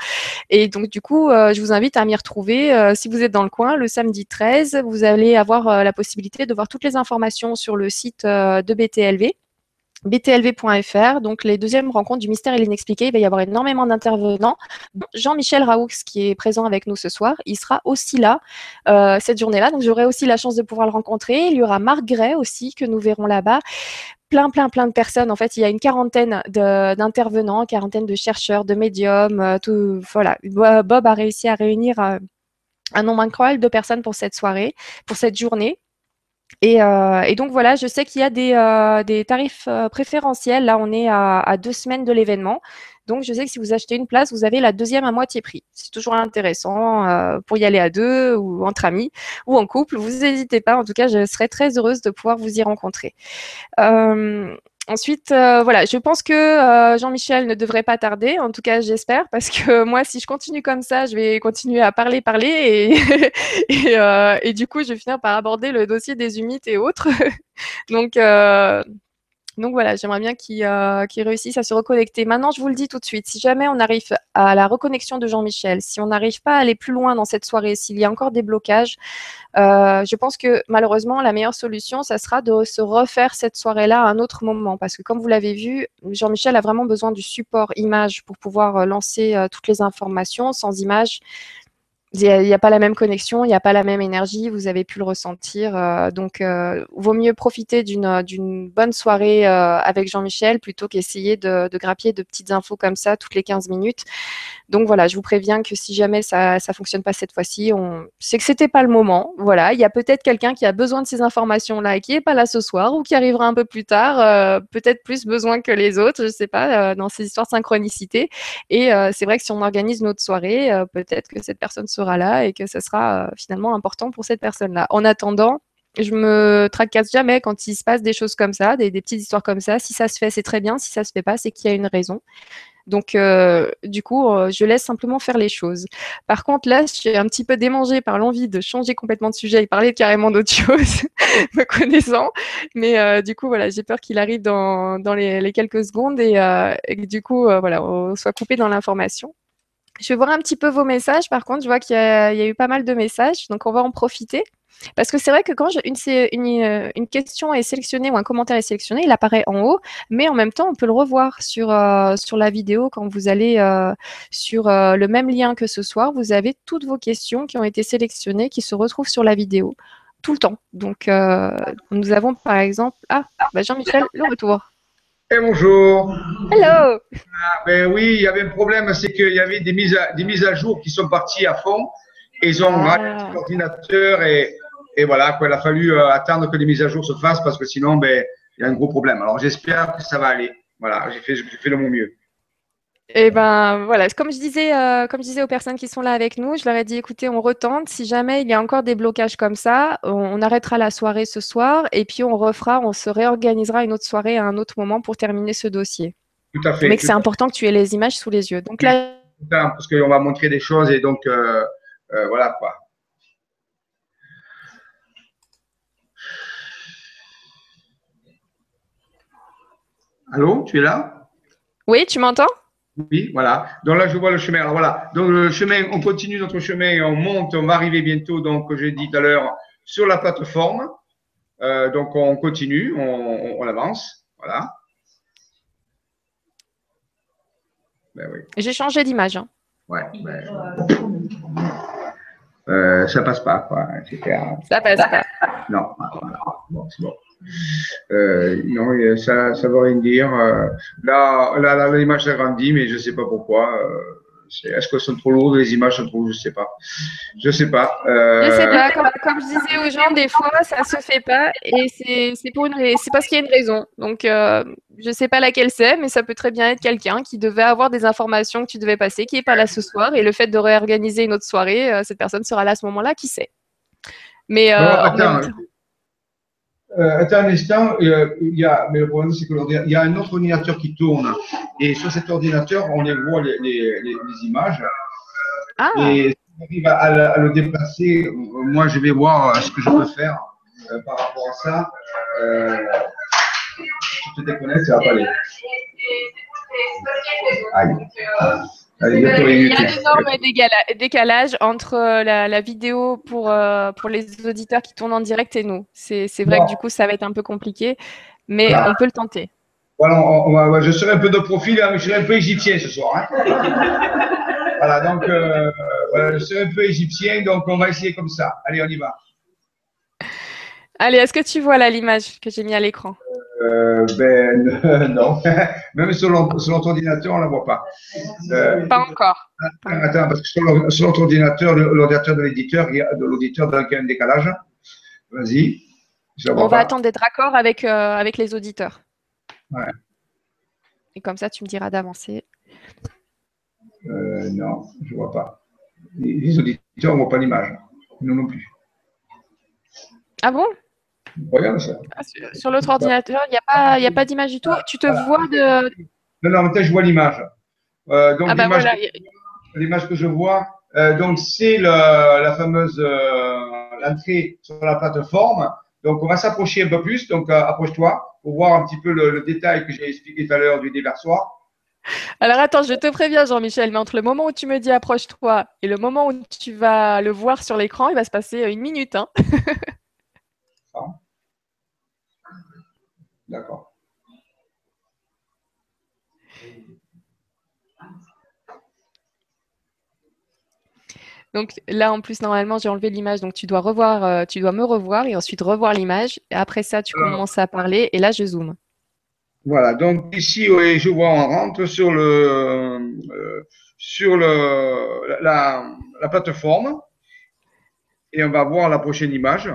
Et donc, du coup, je vous invite à m'y retrouver. si vous êtes dans le coin, le samedi 13, vous allez avoir la possibilité de voir toutes les informations sur le site de BTLV btlv.fr. Donc, les deuxièmes rencontres du mystère et l'inexpliqué. Il va y avoir énormément d'intervenants. Jean-Michel Raoux, qui est présent avec nous ce soir, il sera aussi là euh, cette journée-là. Donc, j'aurai aussi la chance de pouvoir le rencontrer. Il y aura Marc Gray aussi, que nous verrons là-bas. Plein, plein, plein de personnes. En fait, il y a une quarantaine d'intervenants, quarantaine de chercheurs, de médiums. Euh, tout, voilà. Bob a réussi à réunir euh, un nombre incroyable de personnes pour cette soirée, pour cette journée. Euh, et, donc voilà, je sais qu'il y a des, euh, tarifs euh, préférentiels. Là, on est à, deux semaines de l'événement. Donc je sais que si vous achetez une place, vous avez la deuxième à moitié prix. C'est toujours intéressant pour y aller à deux ou entre amis ou en couple. Vous n'hésitez pas. En tout cas, je serais très heureuse de pouvoir vous y rencontrer. Ensuite, euh, voilà, je pense que euh, Jean-Michel ne devrait pas tarder, en tout cas j'espère, parce que moi, si je continue comme ça, je vais continuer à parler, parler, et, euh, et, du coup, je vais finir par aborder le dossier des humides et autres. Donc, donc voilà, j'aimerais bien euh, qu'il réussisse à se reconnecter. Maintenant, je vous le dis tout de suite, si jamais on arrive à la reconnexion de Jean-Michel, si on n'arrive pas à aller plus loin dans cette soirée, s'il y a encore des blocages, euh, je pense que malheureusement, la meilleure solution, ça sera de se refaire cette soirée-là à un autre moment. Parce que comme vous l'avez vu, Jean-Michel a vraiment besoin du support image pour pouvoir euh, lancer toutes les informations. Sans image, il n'y a, pas la même connexion, il n'y a pas la même énergie, vous avez pu le ressentir. Euh, donc, euh, vaut mieux profiter d'une bonne soirée euh, avec Jean-Michel plutôt qu'essayer de, de grappiller de petites infos comme ça toutes les 15 minutes. Donc voilà, je vous préviens que si jamais ça ne fonctionne pas cette fois-ci, c'est que c'était pas le moment. Voilà, il y a peut-être quelqu'un qui a besoin de ces informations-là et qui n'est pas là ce soir ou qui arrivera un peu plus tard, peut-être plus besoin que les autres, je ne sais pas, dans ces histoires de synchronicité. Et c'est vrai que si on organise notre soirée, peut-être que cette personne sera là et que ce sera euh, finalement important pour cette personne-là. En attendant, je me tracasse jamais quand il se passe des choses comme ça, des, petites histoires comme ça. Si ça se fait, c'est très bien. Si ça se fait pas, c'est qu'il y a une raison. Donc, euh, du coup, euh, je laisse simplement faire les choses. Par contre, là, je suis un petit peu démangée par l'envie de changer complètement de sujet et parler carrément d'autre chose, me connaissant. Mais du coup, voilà, j'ai peur qu'il arrive dans, les, quelques secondes et, et que du coup, voilà, on soit coupé dans l'information. Je vais voir un petit peu vos messages. Par contre, je vois qu'il y, a eu pas mal de messages, donc on va en profiter. Parce que c'est vrai que quand une, euh, une, question est sélectionnée ou un commentaire est sélectionné, il apparaît en haut, mais en même temps, on peut le revoir sur, euh, la vidéo quand vous allez euh, sur le même lien que ce soir. Vous avez toutes vos questions qui ont été sélectionnées, qui se retrouvent sur la vidéo tout le temps. Donc, nous avons par exemple... Ah, bah Jean-Michel, le retour. Eh, bonjour. Hello. Ah, ben oui, il y avait un problème, c'est qu'il y avait des mises, à, des mises à jour qui sont parties à fond. Et ils ont ah. l'ordinateur et, et voilà, quoi, il a fallu euh, attendre que les mises à jour se fassent parce que sinon, ben, il y a un gros problème. Alors j'espère que ça va aller. Voilà, j'ai fait, fait le mon mieux. Et eh ben voilà, comme je disais, euh, comme je disais aux personnes qui sont là avec nous, je leur ai dit écoutez, on retente. Si jamais il y a encore des blocages comme ça, on, arrêtera la soirée ce soir et puis on refera, on se réorganisera une autre soirée à un autre moment pour terminer ce dossier. Tout à fait. Mais c'est important que tu aies les images sous les yeux. Donc là, parce qu'on va montrer des choses et donc euh, euh, voilà quoi. Allô, tu es là? Oui, tu m'entends? Oui, voilà. Donc là, je vois le chemin. Alors voilà. Donc le chemin, on continue notre chemin on monte. On va arriver bientôt, donc j'ai dit tout à l'heure, sur la plateforme. Euh, donc on continue, on, on avance. Voilà. Ben oui. J'ai changé d'image. Hein. Ouais. Ben, euh, ça passe pas, quoi. Ça passe pas. Non, bon, c'est bon. Euh, non, ça, ça veut rien dire. Euh, là, là, l'image s'agrandit, mais je sais pas pourquoi. Euh, est-ce qu'elles sont trop lourdes, les images sont trop lourdes Je sais pas. Je sais pas. Euh... Je sais pas. Comme, je disais aux gens, des fois, ça se fait pas et c'est pour une, c'est parce qu'il y a une raison. Donc, euh, je sais pas laquelle c'est, mais ça peut très bien être quelqu'un qui devait avoir des informations que tu devais passer, qui est pas là ce soir, et le fait de réorganiser une autre soirée, euh, cette personne sera là à ce moment-là. Qui sait Mais attends, euh, attends un instant, il y a, mais le problème c'est qu'il y a un autre ordinateur qui tourne et sur cet ordinateur on les voit les, les, les, images. Ah. Et si on arrive à, à, le déplacer, moi je vais voir ce que je peux faire euh, par rapport à ça. Euh, tu te déconnectes, ça va pas aller. Aïe. Il y a un énorme décalage entre euh, la, vidéo pour, euh, pour les auditeurs qui tournent en direct et nous. C'est vrai que du coup, ça va être un peu compliqué, mais on peut le tenter. Voilà, je serai un peu de profil, hein, je serai un peu égyptien ce soir. Hein. voilà, donc euh, je serai un peu égyptien, donc on va essayer comme ça. Allez, on y va. Allez, est-ce que tu vois là l'image que j'ai mis à l'écran? Euh, ben non, même sur notre ordinateur, on ne la voit pas. Euh, pas encore. Attends, parce que sur notre ordinateur, l'ordinateur de l'éditeur, il y a de l'auditeur, il y a un décalage. Vas-y. On va attendre d'être d'accord avec, euh, avec les auditeurs. Ouais. Et comme ça, tu me diras d'avancer. non, je ne vois pas. Les, auditeurs ne voient pas l'image. Nous non plus. Ah bon? Regarde ça. Ah, sur, l'autre ordinateur, il n'y a pas, y a pas d'image du tout. Tu te vois de. Non, non, mais je vois l'image. Euh, donc, ah bah l'image que je vois, euh, donc c'est la fameuse euh, l'entrée sur la plateforme. Donc, on va s'approcher un peu plus. Donc, approche-toi pour voir un petit peu le, détail que j'ai expliqué tout à l'heure du déversoir. Alors attends, je te préviens Jean-Michel, mais entre le moment où tu me dis approche-toi et le moment où tu vas le voir sur l'écran, il va se passer une minute. Hein D'accord. Donc là, en plus, normalement, j'ai enlevé l'image, donc tu dois revoir, euh, tu dois me revoir et ensuite revoir l'image. Après ça, tu commences à parler et là, je zoome. Voilà. Donc ici, je vois, on rentre sur le euh, sur le la, plateforme et on va voir la prochaine image.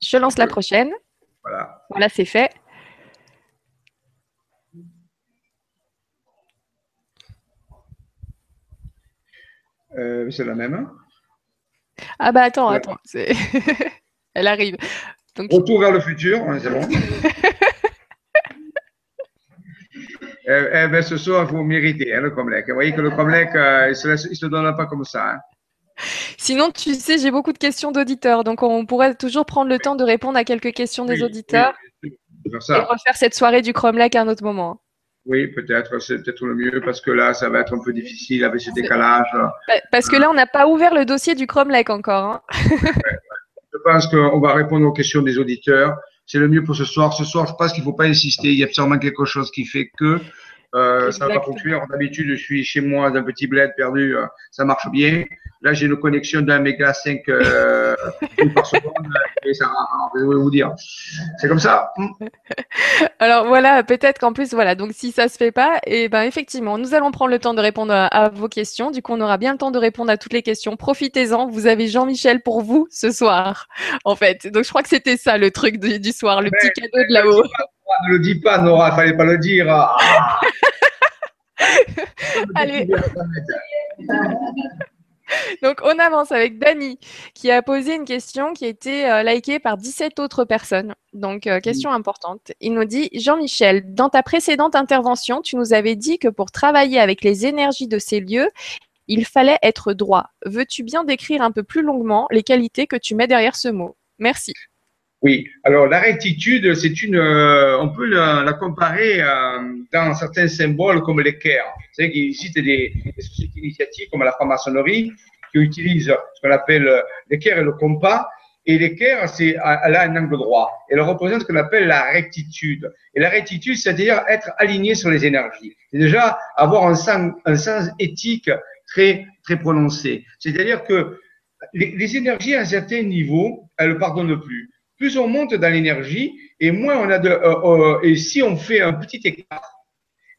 Je lance la prochaine. Voilà. Voilà, c'est fait. Euh, c'est la même. Ah bah attends, attends. Elle arrive. Donc... Retour vers le futur, c'est bon. eh, eh ben, ce soir, il faut mériter hein, le Comlec. Vous voyez que le Comlec, euh, il ne se, donne pas comme ça. Hein. Sinon, tu sais, j'ai beaucoup de questions d'auditeurs, donc on pourrait toujours prendre le temps de répondre à quelques questions des auditeurs et refaire cette soirée du Chrome Lake à un autre moment. Oui, peut-être, c'est peut-être le mieux parce que là, ça va être un peu difficile avec ce décalage. Parce que là, on n'a pas ouvert le dossier du Chrome Lake encore. Hein. Je pense qu'on va répondre aux questions des auditeurs. C'est le mieux pour ce soir. Ce soir, je pense qu'il ne faut pas insister. Il y a sûrement quelque chose qui fait que euh, ça va pas fonctionner. D'habitude, je suis chez moi d'un petit bled perdu, euh, ça marche bien. Là, j'ai une connexion d'un méga 5 euh, par seconde et ça je vais vous dire. C'est comme ça. Alors voilà, peut-être qu'en plus, voilà, donc si ça se fait pas, et eh ben effectivement, nous allons prendre le temps de répondre à, vos questions. Du coup, on aura bien le temps de répondre à toutes les questions. Profitez-en, vous avez Jean-Michel pour vous ce soir, en fait. Donc je crois que c'était ça le truc du, soir, le petit cadeau de là-haut. Ne le dis pas, Nora, fallait pas le dire. Allez. Donc, on avance avec Dani, qui a posé une question qui a été euh, likée par 17 autres personnes. Donc, euh, question importante. Il nous dit Jean-Michel, dans ta précédente intervention, tu nous avais dit que pour travailler avec les énergies de ces lieux, il fallait être droit. Veux-tu bien décrire un peu plus longuement les qualités que tu mets derrière ce mot? Merci. Oui, alors la rectitude, c'est une, euh, on peut la, comparer euh, dans certains symboles comme l'équerre. Vous savez qu'il existe des, sociétés initiatives comme la franc-maçonnerie qui utilisent ce qu'on appelle euh, l'équerre et le compas. Et l'équerre, c'est, elle a un angle droit. Elle représente ce qu'on appelle la rectitude. Et la rectitude, c'est-à-dire être aligné sur les énergies. C'est déjà avoir un sens, un sens éthique très, très prononcé. C'est-à-dire que les, les énergies à un certain niveau, elles ne pardonnent plus plus on monte dans l'énergie et moins on a de. Euh, euh, et si on fait un petit écart,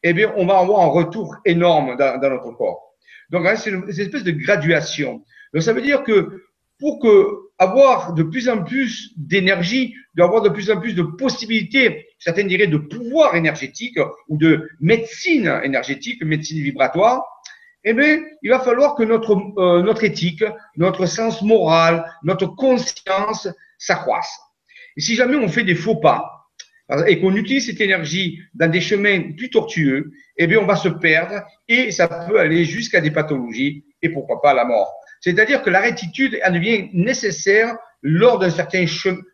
eh bien, on va avoir un retour énorme dans, notre corps. Donc, hein, c'est une, espèce de graduation. Donc, ça veut dire que pour que avoir de plus en plus d'énergie, d'avoir de plus en plus de possibilités, certains diraient de pouvoir énergétique ou de médecine énergétique, médecine vibratoire, eh bien, il va falloir que notre, euh, notre éthique, notre sens moral, notre conscience s'accroissent. Et si jamais on fait des faux pas et qu'on utilise cette énergie dans des chemins plus tortueux, eh bien, on va se perdre et ça peut aller jusqu'à des pathologies et pourquoi pas la mort. C'est-à-dire que la rectitude, elle devient nécessaire lors d'un certain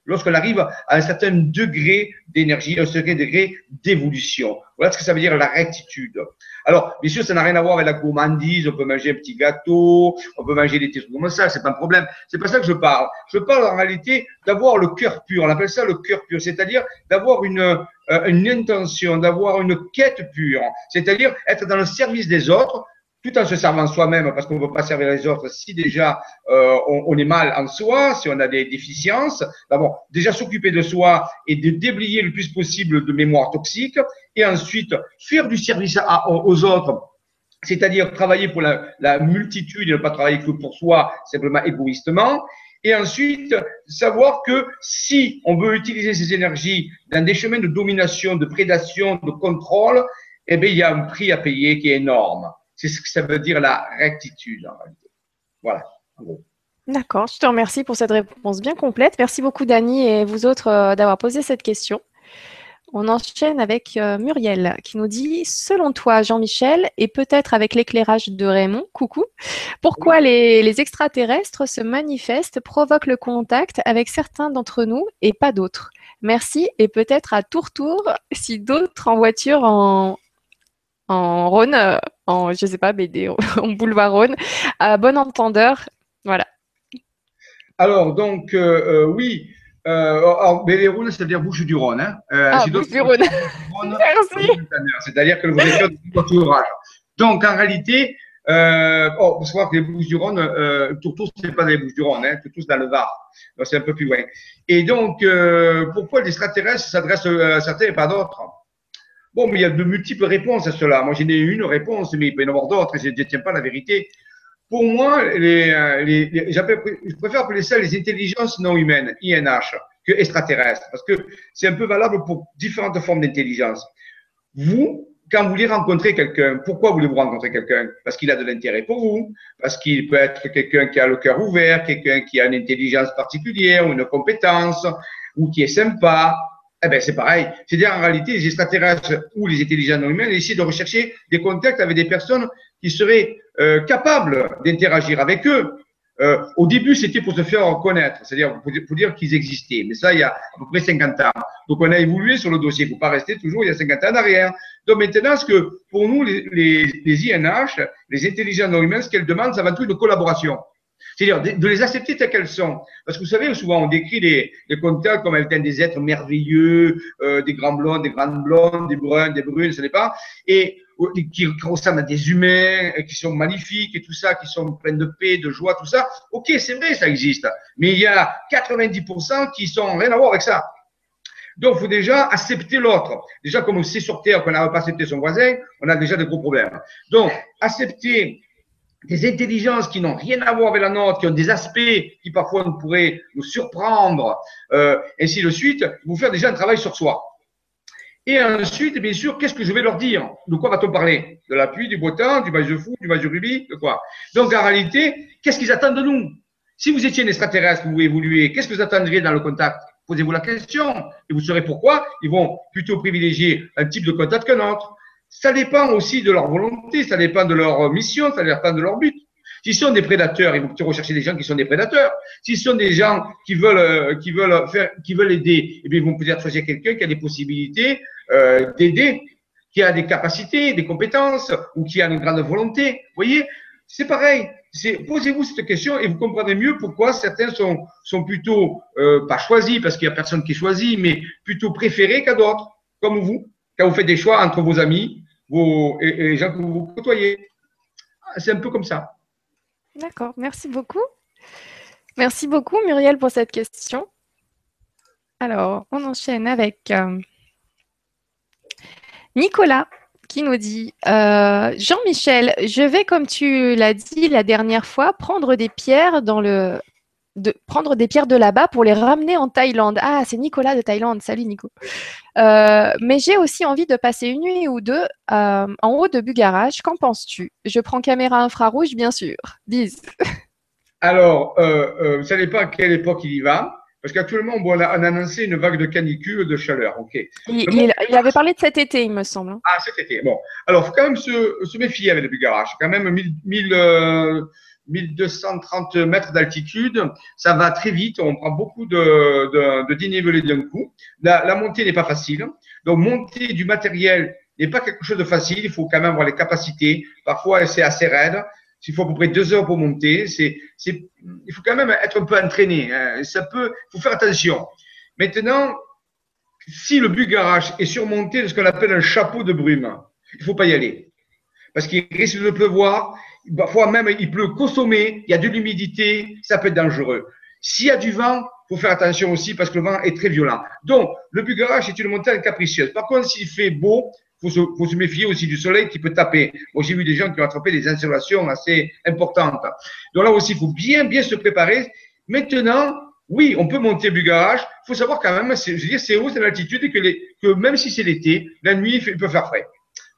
lorsqu'on arrive à un certain degré d'énergie, un certain degré d'évolution. Voilà ce que ça veut dire la rectitude. Alors, bien sûr, ça n'a rien à voir avec la gourmandise, on peut manger un petit gâteau, on peut manger des trucs comme ça, c'est pas un problème. C'est pas ça que je parle. Je parle en réalité d'avoir le cœur pur, on appelle ça le cœur pur, c'est-à-dire d'avoir une, euh, une intention, d'avoir une quête pure, c'est-à-dire être dans le service des autres, tout en se servant soi-même, parce qu'on ne veut pas servir les autres si déjà euh, on, est mal en soi, si on a des déficiences. D'abord, déjà s'occuper de soi et de déblayer le plus possible de mémoire toxique, et ensuite faire du service aux autres, c'est-à-dire travailler pour la, la, multitude et ne pas travailler que pour soi, simplement égoïstement. Et ensuite, savoir que si on veut utiliser ces énergies dans des chemins de domination, de prédation, de contrôle, eh bien, il y a un prix à payer qui est énorme. C'est ce que ça veut dire la rectitude en réalité. Voilà, D'accord, je te remercie pour cette réponse bien complète. Merci beaucoup Dani et vous autres euh, d'avoir posé cette question. On enchaîne avec euh, Muriel qui nous dit Selon toi, Jean-Michel, et peut-être avec l'éclairage de Raymond, coucou, pourquoi les, les, extraterrestres se manifestent, provoquent le contact avec certains d'entre nous et pas d'autres? Merci et peut-être à tour-tour si d'autres en voiture en, en Rhône, euh, en, je sais pas, BD, en boulevard Rhône, à bon entendeur. Voilà. Alors, donc, euh, euh, oui, euh, alors, Rhône, c'est-à-dire Bouche du Rhône. Hein. ah, Bouche du Rhône. Merci. C'est-à-dire que vous êtes de entourage. Donc, en réalité, euh, oh, faut savoir que les Bouches du Rhône, euh, Tourtour, ce n'est pas les Bouches du Rhône, hein, Tourtour, c'est dans le Var. c'est un peu plus loin. Et donc, euh, pourquoi les extraterrestres s'adressent à certains et pas d'autres? Bon, mais il y a de multiples réponses à cela. Moi, j'en ai une réponse, mais il peut y en avoir d'autres et je ne détiens pas la vérité. Pour moi, les, euh, les, je préfère appeler ça les intelligences non humaines, INH, que extraterrestres, parce que c'est un peu valable pour différentes formes d'intelligence. Vous, quand vous voulez rencontrer quelqu'un, pourquoi voulez-vous rencontrer quelqu'un? Parce qu'il a de l'intérêt pour vous, parce qu'il peut être quelqu'un qui a le cœur ouvert, quelqu'un qui a une intelligence particulière ou une compétence, ou qui est sympa, eh ben, c'est pareil. C'est-à-dire, en réalité, les extraterrestres ou les intelligences non humaines essaient de rechercher des contacts avec des personnes qui seraient euh, capables d'interagir avec eux. Euh, au début, c'était pour se faire reconnaître, c'est-à-dire pour, dire qu'ils existaient. Mais ça, il y a à peu près 50 ans. Donc, on a évolué sur le dossier. Il ne faut pas rester toujours il y a 50 ans derrière. Donc, maintenant, ce que pour nous, les, les, les INH, les intelligences non humaines, ce qu'elles demandent, c'est avant tout une collaboration. C'est-à-dire de, les accepter telles qu'elles sont. Parce que vous savez, souvent on décrit les, les contacts comme étant des êtres merveilleux, euh, des grands blonds, des grandes blondes, des bruns, des brunes, ce n'est pas, et qui ressemblent à des humains, qui sont magnifiques et tout ça, qui sont pleins de paix, de joie, tout ça. Ok, c'est vrai, ça existe. Mais il y a 90% qui sont rien à voir avec ça. Donc, il faut déjà accepter l'autre. Déjà, comme on sait sur Terre qu'on n'a pas accepté son voisin, on a déjà de gros problèmes. Donc, accepter des intelligences qui n'ont rien à voir avec la nôtre, qui ont des aspects qui parfois nous pourraient nous surprendre, euh, ainsi de suite, vous faire déjà un travail sur soi. Et ensuite, bien sûr, qu'est-ce que je vais leur dire? De quoi va-t-on parler? De la pluie, du beau temps, du match de foot, du match de de quoi? Donc en réalité, qu'est-ce qu'ils attendent de nous? Si vous étiez un extraterrestre, vous évoluez, qu'est-ce que vous attendriez dans le contact? Posez-vous la question. Et vous saurez pourquoi. Ils vont plutôt privilégier un type de contact qu'un autre. Ça dépend aussi de leur volonté, ça dépend de leur mission, ça dépend de leur but. S'ils sont des prédateurs, ils vont rechercher des gens qui sont des prédateurs. S'ils sont des gens qui veulent, euh, qui veulent faire, qui veulent aider, eh bien, ils vont peut-être choisir quelqu'un qui a des possibilités euh, d'aider, qui a des capacités, des compétences, ou qui a une grande volonté. Vous voyez, c'est pareil. Posez-vous cette question et vous comprendrez mieux pourquoi certains sont, sont plutôt euh, pas choisis parce qu'il y a personne qui est choisi, mais plutôt préférés qu'à d'autres, comme vous, quand vous faites des choix entre vos amis, et, les gens que vous côtoyez. C'est un peu comme ça. D'accord, merci beaucoup. Merci beaucoup Muriel pour cette question. Alors, on enchaîne avec euh, Nicolas qui nous dit euh, Jean-Michel, je vais, comme tu l'as dit la dernière fois, prendre des pierres dans le. De, prendre des pierres de là-bas pour les ramener en Thaïlande. Ah, c'est Nicolas de Thaïlande. Salut Nico. Euh, mais j'ai aussi envie de passer une nuit ou deux euh, en haut de Bugarage. Qu'en penses-tu? Je prends caméra infrarouge, bien sûr. Bise. Alors, vous savez pas à quelle époque il y va. Parce qu'actuellement, on, a, annoncé une vague de canicule, de chaleur. Ok. Il, avait parlé de cet été, il me semble. Ah, cet été. Bon. Alors, il faut quand même se, méfier avec le bugarage. Quand même 1230 euh, mètres d'altitude. Ça va très vite. On prend beaucoup de, de, dénivelé d'un coup. La, montée n'est pas facile. Donc, monter du matériel n'est pas quelque chose de facile. Il faut quand même avoir les capacités. Parfois, c'est assez raide. S'il faut à peu près deux heures pour monter, c'est, il faut quand même être un peu entraîné. Hein. Ça peut, il faut faire attention. Maintenant, si le but garage est surmonté de ce qu'on appelle un chapeau de brume, il faut pas y aller. Parce qu'il risque de pleuvoir, parfois même il pleut consommer, il y a de l'humidité, ça peut être dangereux. S'il y a du vent, il faut faire attention aussi parce que le vent est très violent. Donc, le Bugarach est une montagne capricieuse. Par contre, s'il fait beau, se, faut se méfier aussi du soleil qui peut taper. Moi, j'ai vu des gens qui ont attrapé des insolations assez importantes. Donc là aussi, il faut bien, bien se préparer. Maintenant, oui, on peut monter du garage. Il faut savoir quand même, je veux dire, c'est haut, c'est l'altitude et que même si c'est l'été, la nuit, il peut faire frais.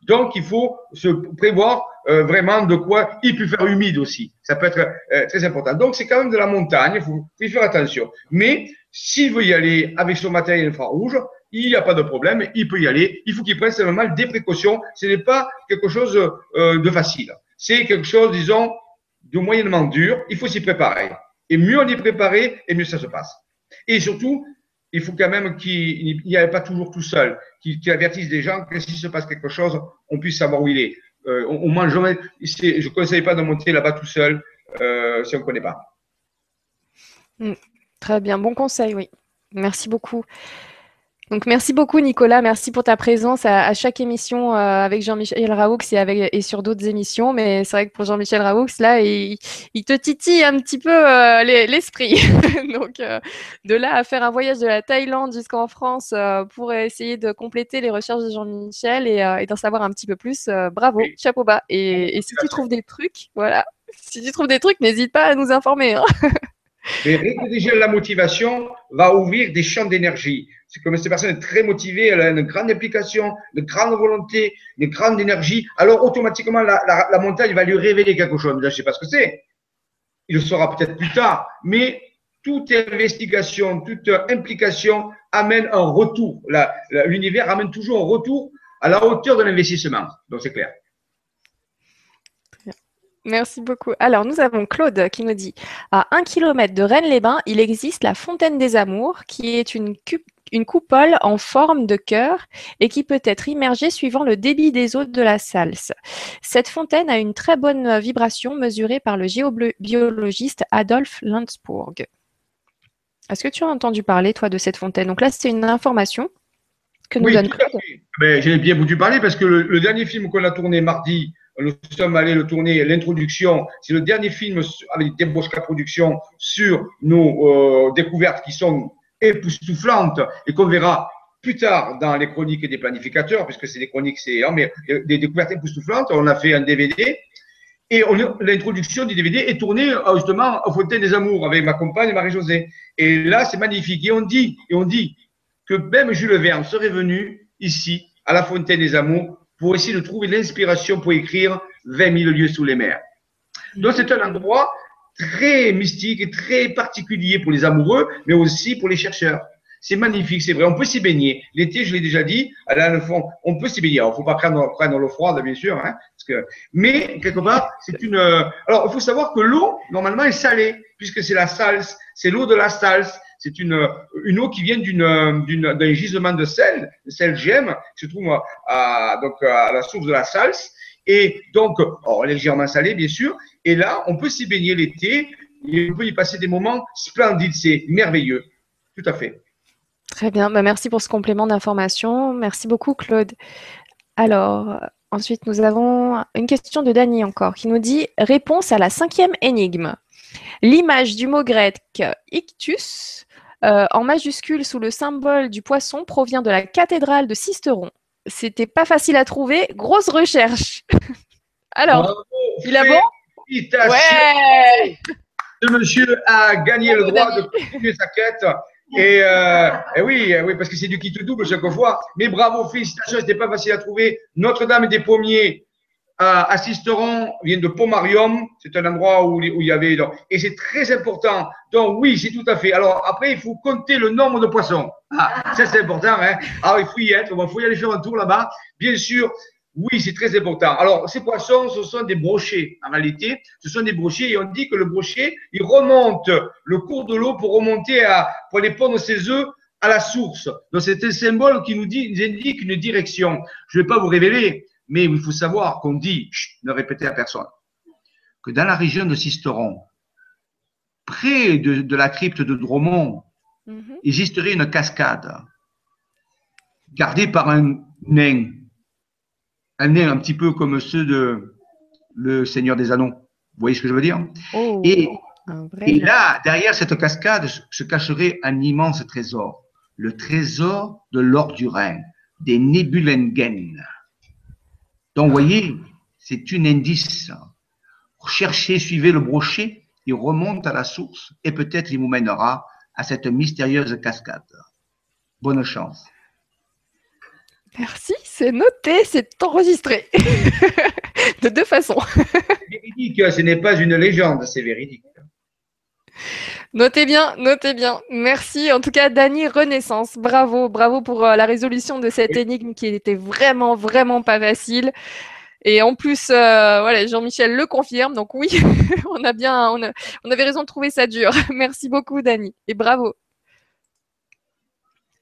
Donc, il faut se prévoir euh, vraiment de quoi il peut faire humide aussi. Ça peut être euh, très important. Donc, c'est quand même de la montagne, il faut, y faire attention. Mais s'il veut y aller avec son matériel infrarouge, il n'y a pas de problème, il peut y aller. Il faut qu'il prenne simplement des précautions. Ce n'est pas quelque chose euh, de facile. C'est quelque chose, disons, de moyennement dur. Il faut s'y préparer. Et mieux on est préparé, et mieux ça se passe. Et surtout, il faut quand même qu'il n'y ait pas toujours tout seul, qu'il avertisse des gens que s'il se passe quelque chose, on puisse savoir où il est. Euh, on. Je ne conseille pas de monter là-bas tout seul euh, si on ne connaît pas. Hmm. Très bien, bon conseil, oui. Merci beaucoup. Donc merci beaucoup Nicolas, merci pour ta présence à, chaque émission euh, avec Jean-Michel Raoux et, avec, et sur d'autres émissions. Mais c'est vrai que pour Jean-Michel Raoux, là, il, te titille un petit peu euh, l'esprit. Donc euh, de là à faire un voyage de la Thaïlande jusqu'en France pour essayer de compléter les recherches de Jean-Michel et, d'en savoir un petit peu plus, bravo, chapeau bas. Et, si tu trouves des trucs, voilà, si tu trouves des trucs, n'hésite pas à nous informer. Hein. Mais déjà la motivation va ouvrir des champs d'énergie. C'est comme cette personne est très motivée, elle a une grande implication, une grande volonté, une grande énergie. Alors automatiquement, la, la, montagne va lui révéler quelque chose. je ne sais pas ce que c'est. Il le saura peut-être plus tard. Mais toute investigation, toute implication amène un retour. L'univers amène toujours un retour à la hauteur de l'investissement. Donc c'est clair. Merci beaucoup. Alors, nous avons Claude qui nous dit À un kilomètre de Rennes-les-Bains, il existe la Fontaine des Amours, qui est une, coupole en forme de cœur et qui peut être immergée suivant le débit des eaux de la salse. Cette fontaine a une très bonne vibration mesurée par le géobiologiste Adolphe Landsburg. Est-ce que tu as entendu parler, toi, de cette fontaine? Donc là, c'est une information que nous donne Claude. Ben, J'ai bien voulu parler parce que le dernier film qu'on a tourné mardi, nous sommes allés le tourner, l'introduction. C'est le dernier film avec Debrochka Productions sur nos euh, découvertes qui sont époustouflantes et qu'on verra plus tard dans les chroniques des planificateurs, puisque c'est des chroniques, c'est hein, mais euh, des découvertes époustouflantes. On a fait un DVD et l'introduction du DVD est tournée euh, justement au Fontaine des Amours avec ma compagne Marie-Josée. Et là, c'est magnifique. Et on dit, et on dit que même Jules Verne serait venu ici, à la Fontaine des Amours, pour essayer de trouver l'inspiration pour écrire 20 000 lieux sous les mers. Donc, c'est un endroit très mystique et très particulier pour les amoureux, mais aussi pour les chercheurs. C'est magnifique, c'est vrai. On peut s'y baigner. L'été, je l'ai déjà dit, à fond, on peut s'y baigner. Ne faut pas prendre, prendre l'eau froide, bien sûr. Hein, parce que, mais, quelque part, c'est une. Alors, il faut savoir que l'eau, normalement, est salée, puisque c'est la salse, c'est l'eau de la salse. C'est une, eau qui vient d'un gisement de sel, le sel gemme, qui se trouve à, la source de la salse. Et donc, légèrement salé, bien sûr. Et là, on peut s'y baigner l'été. Et on peut y passer des moments splendides. C'est merveilleux. Tout à fait. Très bien, bah, merci pour ce complément d'information. Merci beaucoup, Claude. Alors, ensuite, nous avons une question de Dany encore qui nous dit Réponse à la cinquième énigme. L'image du mot grec ictus euh, en majuscule sous le symbole du poisson provient de la cathédrale de Sisteron. C'était pas facile à trouver, grosse recherche. Alors, il a bon Ouais Ce monsieur a gagné le droit de continuer sa quête et, euh, et, oui, oui, parce que c'est du te double chaque fois. Mais bravo, félicitations, c'était pas facile à trouver. Notre-Dame des Pommiers à Sisteron vient de Pomarium. C'est un endroit où, il y avait. et c'est très important. Donc oui, c'est tout à fait. Alors après, il faut compter le nombre de poissons. Ah, ça c'est important. Hein. Alors il faut y être. Il faut y aller faire un tour là-bas. Bien sûr, oui, c'est très important. Alors, ces poissons, ce sont des brochets. En réalité, ce sont des brochets et on dit que le brochet, il remonte le cours de l'eau pour remonter à, pour aller pondre ses œufs à la source. Donc, c'est un symbole qui nous, dit, nous indique une direction. Je ne vais pas vous révéler, mais il faut savoir qu'on dit, ne répétez à personne, que dans la région de Sisteron, près de, la crypte de Dromont, mhm. existerait une cascade gardée par un nain un un petit peu comme ceux de Le Seigneur des Anneaux. Vous voyez ce que je veux dire? Oh, et, là, derrière cette cascade, se cacherait un immense trésor. Le trésor de l'or du Rhin, des Nebulengen. Donc, vous voyez, c'est une indice. Cherchez, suivez le brochet, il remonte à la source et peut-être il vous mènera à cette mystérieuse cascade. Bonne chance. Merci, c'est noté, c'est enregistré. de deux façons. c'est véridique, ce n'est pas une légende, c'est véridique. Notez bien, notez bien. Merci. En tout cas, Dany Renaissance, bravo, bravo pour euh, la résolution de cette énigme qui était vraiment, vraiment pas facile. Et en plus, euh, voilà, Jean-Michel le confirme. Donc oui, on a bien, on, avait raison de trouver ça dur. Merci beaucoup, Dany, et bravo.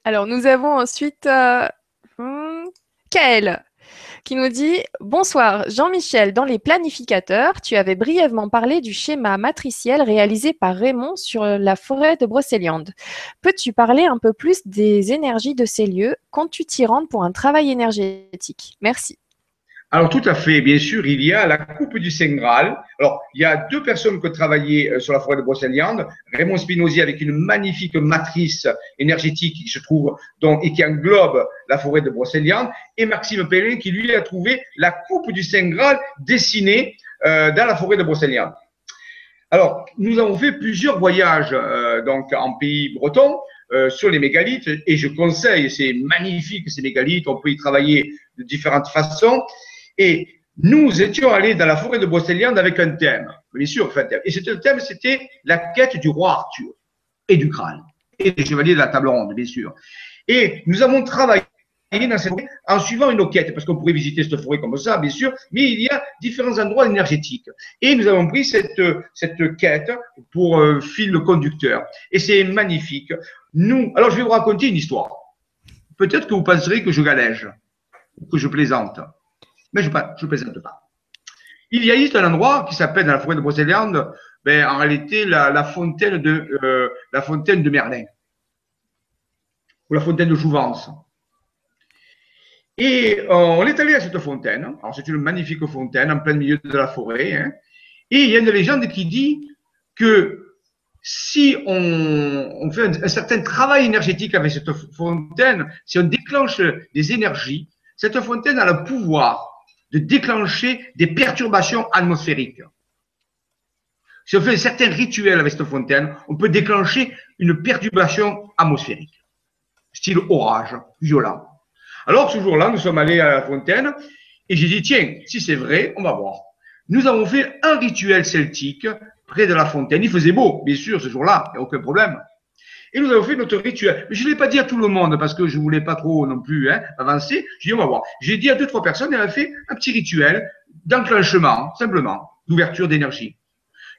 Alors, nous avons ensuite euh, Kael qui nous dit Bonsoir, Jean-Michel, dans les planificateurs, tu avais brièvement parlé du schéma matriciel réalisé par Raymond sur la forêt de Brocéliande. Peux-tu parler un peu plus des énergies de ces lieux Comptes-tu t'y rendre pour un travail énergétique? Merci. Alors tout à fait, bien sûr, il y a la coupe du Saint Graal. Alors il y a deux personnes qui ont travaillé euh, sur la forêt de Brocéliande, Raymond Spinozzi avec une magnifique matrice énergétique qui se trouve donc et qui englobe la forêt de Brocéliande, et Maxime Pellin qui lui a trouvé la coupe du Saint Graal dessinée euh, dans la forêt de Brocéliande. Alors nous avons fait plusieurs voyages euh, donc en pays breton. sur les mégalithes et je conseille, c'est magnifique ces mégalithes, on peut y travailler de différentes façons. Et nous étions allés dans la forêt de Brocéliande avec un thème, bien sûr, Et ce thème, c'était la quête du roi Arthur et du crâne et des chevaliers de la table ronde, bien sûr. Et nous avons travaillé dans cette forêt en suivant une quête, parce qu'on pourrait visiter cette forêt comme ça, bien sûr, mais il y a différents endroits énergétiques. Et nous avons pris cette, cette quête pour euh, fil conducteur. Et c'est magnifique. Nous, alors je vais vous raconter une histoire. Peut-être que vous penserez que je galège, que je plaisante mais je ne plaisante pas. Il y a ici un endroit qui s'appelle dans la forêt de Brocéliande, ben, en réalité la, fontaine de, euh, la fontaine de Merlin, ou la fontaine de Jouvence. Et euh, on est allé à cette fontaine. Alors, c'est une magnifique fontaine en plein milieu de la forêt. Hein. Et il y a une légende qui dit que si on, fait un, un, certain travail énergétique avec cette fontaine, si on déclenche des énergies, cette fontaine a le pouvoir de déclencher des perturbations atmosphériques. Si on fait certains rituels avec cette fontaine, on peut déclencher une perturbation atmosphérique, style orage, violent. Alors, ce jour-là, nous sommes allés à la fontaine et j'ai dit, tiens, si c'est vrai, on va voir. Nous avons fait un rituel celtique près de la fontaine. Il faisait beau, bien sûr, ce jour-là, il n'y a aucun problème. Et nous avons fait notre rituel. Mais je ne l'ai pas dit à tout le monde parce que je ne voulais pas trop non plus hein, avancer. J'ai dit, on va voir. J'ai dit à deux, trois personnes, et elle a fait un petit rituel d'enclenchement, simplement, d'ouverture d'énergie.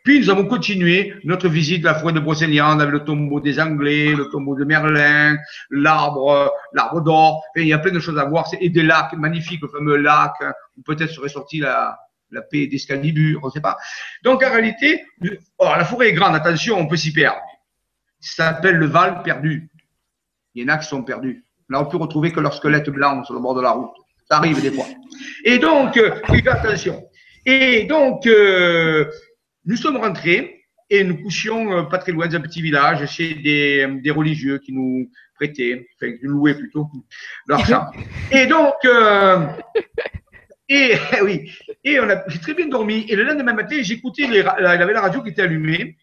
Puis nous avons continué notre visite de la forêt de Brocéliande avec le tombeau des Anglais, le tombeau de Merlin, l'arbre, l'arbre d'or. il y a plein de choses à voir. Et des lacs magnifiques, le fameux lac, hein, où peut-être serait sorti la, la paix d'Escalibur, on ne sait pas. Donc en réalité, oh, la forêt est grande, attention, on peut s'y perdre. Ça s'appelle le Val perdu. Il y en a qui sont perdus. Là, on peut retrouver que leur squelette blanc sur le bord de la route. Ça arrive des fois. Et donc, euh, oui, attention. Et donc, euh, nous sommes rentrés et nous couchions euh, pas très loin d'un petit village chez des, des, religieux qui nous prêtaient, enfin, qui nous louaient plutôt leur chambre. Et donc, euh, et oui, et on a très bien dormi. Et le lendemain matin, j'écoutais, il avait la radio qui était allumée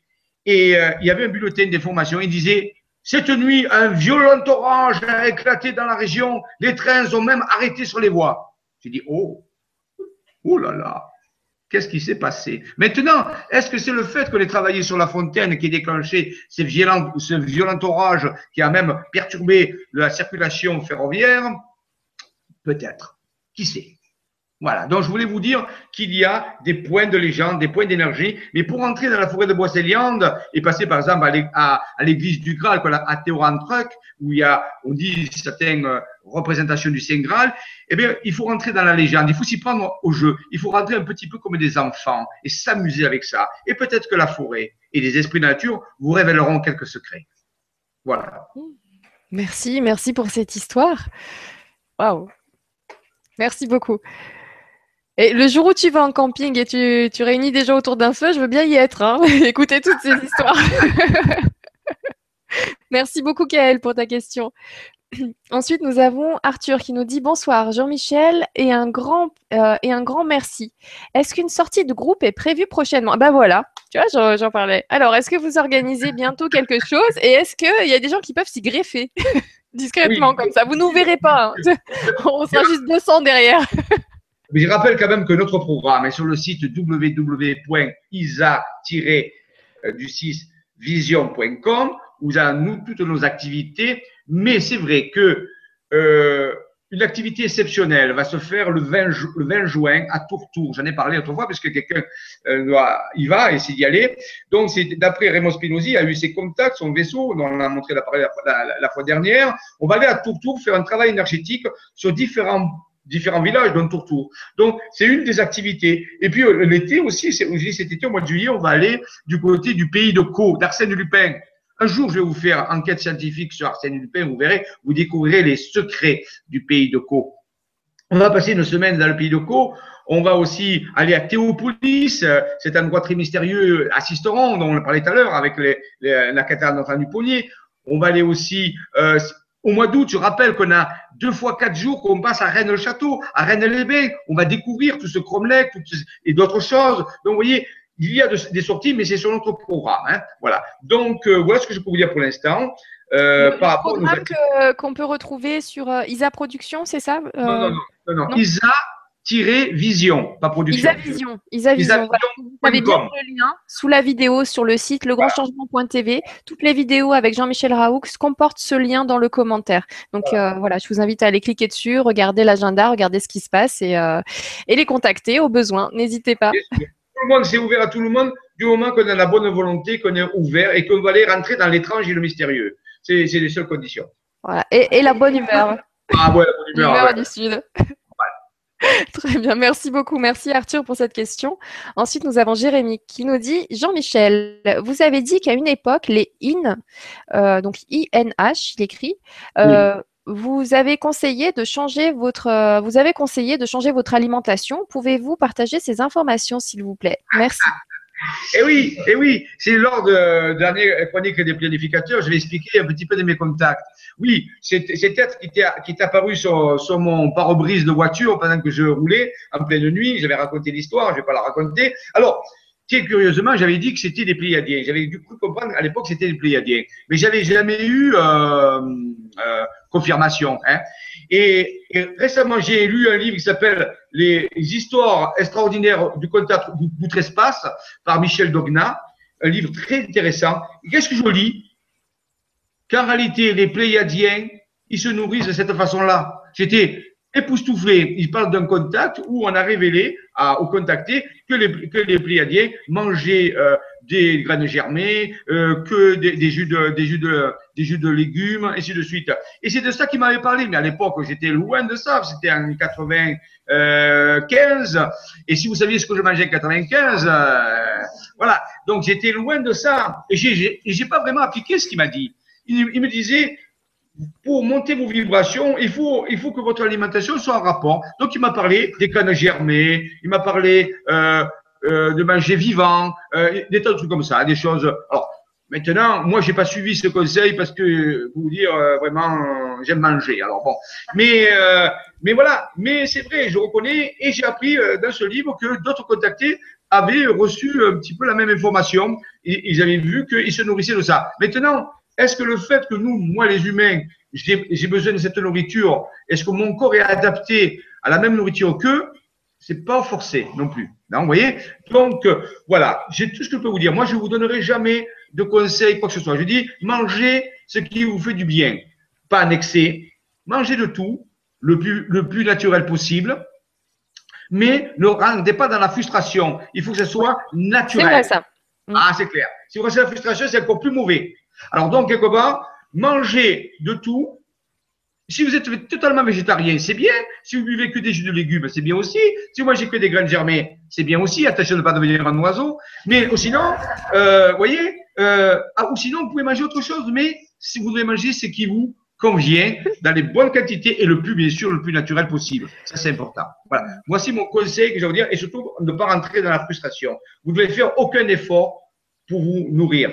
et euh, il y avait un bulletin d'information. Il disait cette nuit, un violent orage a éclaté dans la région. Les trains ont même arrêté sur les voies. J'ai dit oh, oh là là. Qu'est-ce qui s'est passé? Maintenant, est-ce que c'est le fait qu'on ait travaillé sur la fontaine qui a déclenché ces violents, ce violent orage qui a même perturbé la circulation ferroviaire? Peut-être. Qui sait? Voilà, donc je voulais vous dire qu'il y a des points de légende, des points d'énergie, mais pour entrer dans la forêt de Boisseliande et passer par exemple à l'église du Graal, à Théoran-Truc, où il y a, on dit, certaines euh, représentations du Saint Graal, eh bien, il faut rentrer dans la légende, il faut s'y prendre au jeu, il faut rentrer un petit peu comme des enfants et s'amuser avec ça. Et peut-être que la forêt et les esprits de nature vous révéleront quelques secrets. Voilà. Merci, merci pour cette histoire. Waouh. Merci beaucoup. Et le jour où tu vas en camping et tu, tu réunis des gens autour d'un feu, je veux bien y être, hein. écouter toutes ces histoires. Merci beaucoup, Kael, pour ta question. Ensuite, nous avons Arthur qui nous dit bonsoir Jean-Michel et un grand euh, et un grand merci. Est-ce qu'une sortie de groupe est prévue prochainement? Ben voilà, tu vois, j'en parlais. Alors, est-ce que vous organisez bientôt quelque chose? Et est-ce qu'il y a des gens qui peuvent s'y greffer? Discrètement comme ça Vous nous verrez pas, hein. on sera juste 200 derrière. Mais je rappelle quand même que notre programme est sur le site www.isa-vision.com où nous avons toutes nos activités. Mais c'est vrai que euh, une activité exceptionnelle va se faire le 20, le 20 juin à Tourtour. J'en ai parlé autrefois parce que quelqu'un euh, y va, essayer d'y aller. Donc, d'après Raymond Spinozzi, a eu ses contacts, son vaisseau, dont on a montré la, la, la fois dernière. On va aller à Tourtour faire un travail énergétique sur différents différents villages dans Tourtour. Donc, c'est une des activités. Et puis, euh, l'été aussi, cet été, au mois de juillet, on va aller du côté du pays de Caux, d'Arsène Lupin. Un jour, je vais vous faire enquête scientifique sur Arsène Lupin, vous verrez, vous découvrirez les secrets du pays de Caux. On va passer une semaine dans le pays de Caux. On va aussi aller à Théopolis, cet endroit très mystérieux, à Sisteron, dont on parlait tout à l'heure, avec la cathédrale notre du Ponnier. On va aller aussi euh, au mois d'août, je rappelle qu'on a deux fois quatre jours qu'on passe à Rennes-le-Château, à Rennes-les-Bains. On va découvrir tout ce cromlech et d'autres choses. Donc, vous voyez, il y a des sorties, mais c'est sur notre programme. Hein. Voilà. Donc, euh, voilà ce que je peux vous dire pour l'instant. Euh, par rapport programme qu'on peut retrouver sur euh, ISA Production, c'est ça non, non, non, non, ISA vision, pas production. Isavision. Isavision. Vous avez bien le lien sous la vidéo sur le site legrandchangement.tv. Toutes les vidéos avec Jean-Michel Raoux comportent ce lien dans le commentaire. Donc euh, voilà, je vous invite à aller cliquer dessus, regarder l'agenda, regarder ce qui se passe et, euh, et les contacter au besoin. N'hésitez pas. Tout le monde, c'est ouvert à tout le monde du moment qu'on a la bonne volonté, qu'on est ouvert et qu'on va aller rentrer dans l'étrange et le mystérieux. C'est les seules conditions. Voilà. Et, la bonne humeur. Ah ouais, la bonne humeur. L'humeur du Sud. Très bien, merci beaucoup. Merci Arthur pour cette question. Ensuite, nous avons Jérémy qui nous dit Jean-Michel, vous avez dit qu'à une époque, les IN, euh, donc INH, il écrit, euh, vous avez conseillé de changer votre, euh, vous avez conseillé de changer votre alimentation. Pouvez-vous partager ces informations, s'il vous plaît? Merci. Eh oui, eh oui, c'est lors de, de l'année chronique des planificateurs, je vais expliquer un petit peu de mes contacts. Oui, c'est être qui est apparu sur, sur mon pare-brise de voiture pendant que je roulais en pleine nuit. J'avais raconté l'histoire, je vais pas la raconter. Alors, curieusement, j'avais dit que c'était des Pléiadiens. J'avais dû comprendre à l'époque que c'était des Pléiadiens. Mais j'avais jamais eu euh, euh, confirmation. Hein. Et, récemment, j'ai lu un livre qui s'appelle Les histoires extraordinaires du contact d'outre-espace par Michel Dogna, un livre très intéressant. Qu'est-ce que je lis? Qu'en réalité, les Pléiadiens, ils se nourrissent de cette façon-là. J'étais époustouflé. Il parle d'un contact où on a révélé à, aux contactés que les, que les Pléiadiens mangeaient euh, des graines germées, euh, que des, des, jus de, des, jus de, des jus de légumes, ainsi de suite. Et c'est de ça qu'il m'avait parlé. Mais à l'époque, j'étais loin de ça. C'était en 95. Et si vous saviez ce que je mangeais en 95, euh, voilà. Donc j'étais loin de ça. Et j'ai pas vraiment appliqué ce qu'il m'a dit. Il, il me disait, pour monter vos vibrations, il faut, il faut que votre alimentation soit en rapport. Donc, il m'a parlé des cannes germées, il m'a parlé euh, euh, de manger vivant, euh, des tas de trucs comme ça, des choses. Alors, maintenant, moi, j'ai pas suivi ce conseil parce que, pour vous dire, euh, vraiment, j'aime manger. Alors bon, mais, euh, mais voilà. Mais c'est vrai, je reconnais et j'ai appris euh, dans ce livre que d'autres contactés avaient reçu un petit peu la même information. Ils avaient vu qu'ils se nourrissaient de ça. Maintenant, est-ce que le fait que nous, moi les humains, j'ai besoin de cette nourriture, est-ce que mon corps est adapté à la même nourriture qu'eux? C'est pas forcé non plus. Non, vous voyez? Donc, euh, voilà, j'ai tout ce que je peux vous dire. Moi, je ne vous donnerai jamais de conseils, quoi que ce soit. Je dis, mangez ce qui vous fait du bien, pas en excès. Mangez de tout, le plus, le plus naturel possible, mais ne rendez pas dans la frustration. Il faut que ce soit naturel. C'est vrai, ça. Ah, c'est clair. Si vous restez dans la frustration, c'est encore plus mauvais. Alors donc, quelque part, mangez de tout. Si vous êtes totalement végétarien, c'est bien. Si vous buvez que des jus de légumes, c'est bien aussi. Si vous mangez que des graines germées, c'est bien aussi. Attention de ne pas devenir un oiseau. Mais sinon, euh, voyez, euh, ah, ou sinon, vous pouvez manger autre chose. Mais si vous devez manger ce qui vous convient, dans les bonnes quantités et le plus, bien sûr, le plus naturel possible. Ça, c'est important. Voilà. Voici mon conseil que je veux dire. Et surtout, ne pas rentrer dans la frustration. Vous ne devez faire aucun effort pour vous nourrir.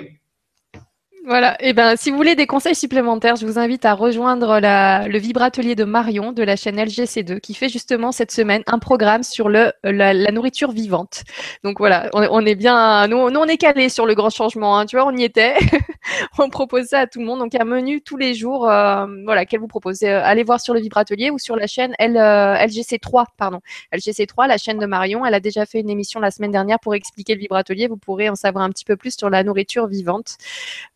Voilà. Et eh ben, si vous voulez des conseils supplémentaires, je vous invite à rejoindre la, le vibratelier de Marion de la chaîne LGC2 qui fait justement cette semaine un programme sur le, la, nourriture vivante. Donc voilà, on, est bien, nous, nous on est calés sur le grand changement. Hein, tu vois, on y était. on propose ça à tout le monde. Donc un menu tous les jours, euh, voilà, qu'elle vous propose. Euh, allez voir sur le vibratelier ou sur la chaîne L, euh, LGC3, pardon, LGC3, la chaîne de Marion. Elle a déjà fait une émission la semaine dernière pour expliquer le vibratelier. Vous pourrez en savoir un petit peu plus sur la nourriture vivante.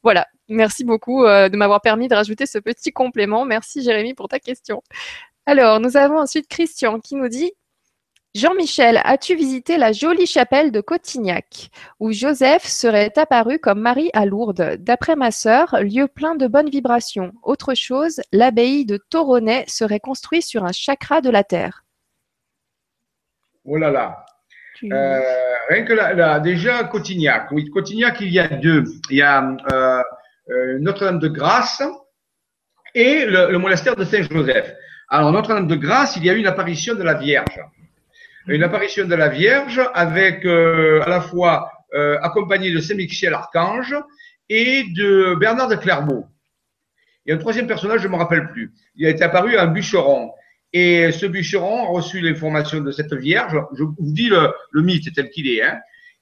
Voilà. Merci beaucoup de m'avoir permis de rajouter ce petit complément. Merci Jérémy pour ta question. Alors, nous avons ensuite Christian qui nous dit Jean-Michel, as-tu visité la jolie chapelle de Cotignac, où Joseph serait apparu comme Marie à Lourdes? D'après ma sœur, lieu plein de bonnes vibrations. Autre chose, l'abbaye de Toronnet serait construite sur un chakra de la Terre. Oh là là euh, Rien que là, déjà Cotignac. Oui, Cotignac, il y a deux. Il y a euh, euh, Notre-Dame de Grâce et le, monastère de Saint-Joseph. Alors, Notre-Dame de Grâce, il y a eu une apparition de la Vierge. Une apparition de la Vierge avec euh, à la fois euh, accompagnée de Saint-Michel Archange et de Bernard de Clairvaux. A un troisième personnage, je ne me rappelle plus. Il a été apparu un bûcheron. Et ce bûcheron a reçu l'information de cette Vierge. Je vous dis le, mythe tel qu'il est. Hein.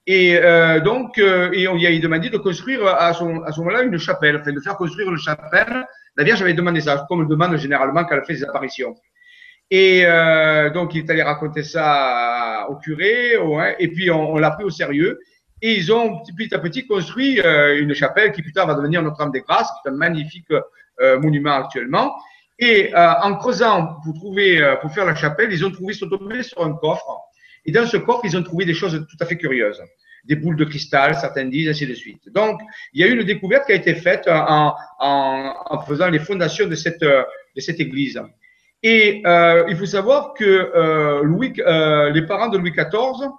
Et euh, donc, euh, et on lui a demandé de construire à, son, à ce moment-là une chapelle, enfin de faire construire une chapelle. La Vierge avait demandé ça, comme le demande généralement quand elle fait ses apparitions. Et euh, donc, il est allé raconter ça au curé, hein, et puis on, on l'a pris au sérieux. Et ils ont petit à petit construit euh, une chapelle qui plus tard va devenir Notre-Dame des Grâces, qui est un magnifique euh, monument actuellement. Et euh, en creusant pour trouver, pour faire la chapelle, ils ont trouvé, ils sont sur un coffre et dans ce coffre, ils ont trouvé des choses tout à fait curieuses. Des boules de cristal, certains disent, ainsi de suite. Donc, il y a eu une découverte qui a été faite en, en, en faisant les fondations de cette, de cette église. Et euh, il faut savoir que euh, Louis, euh, les parents de Louis XIV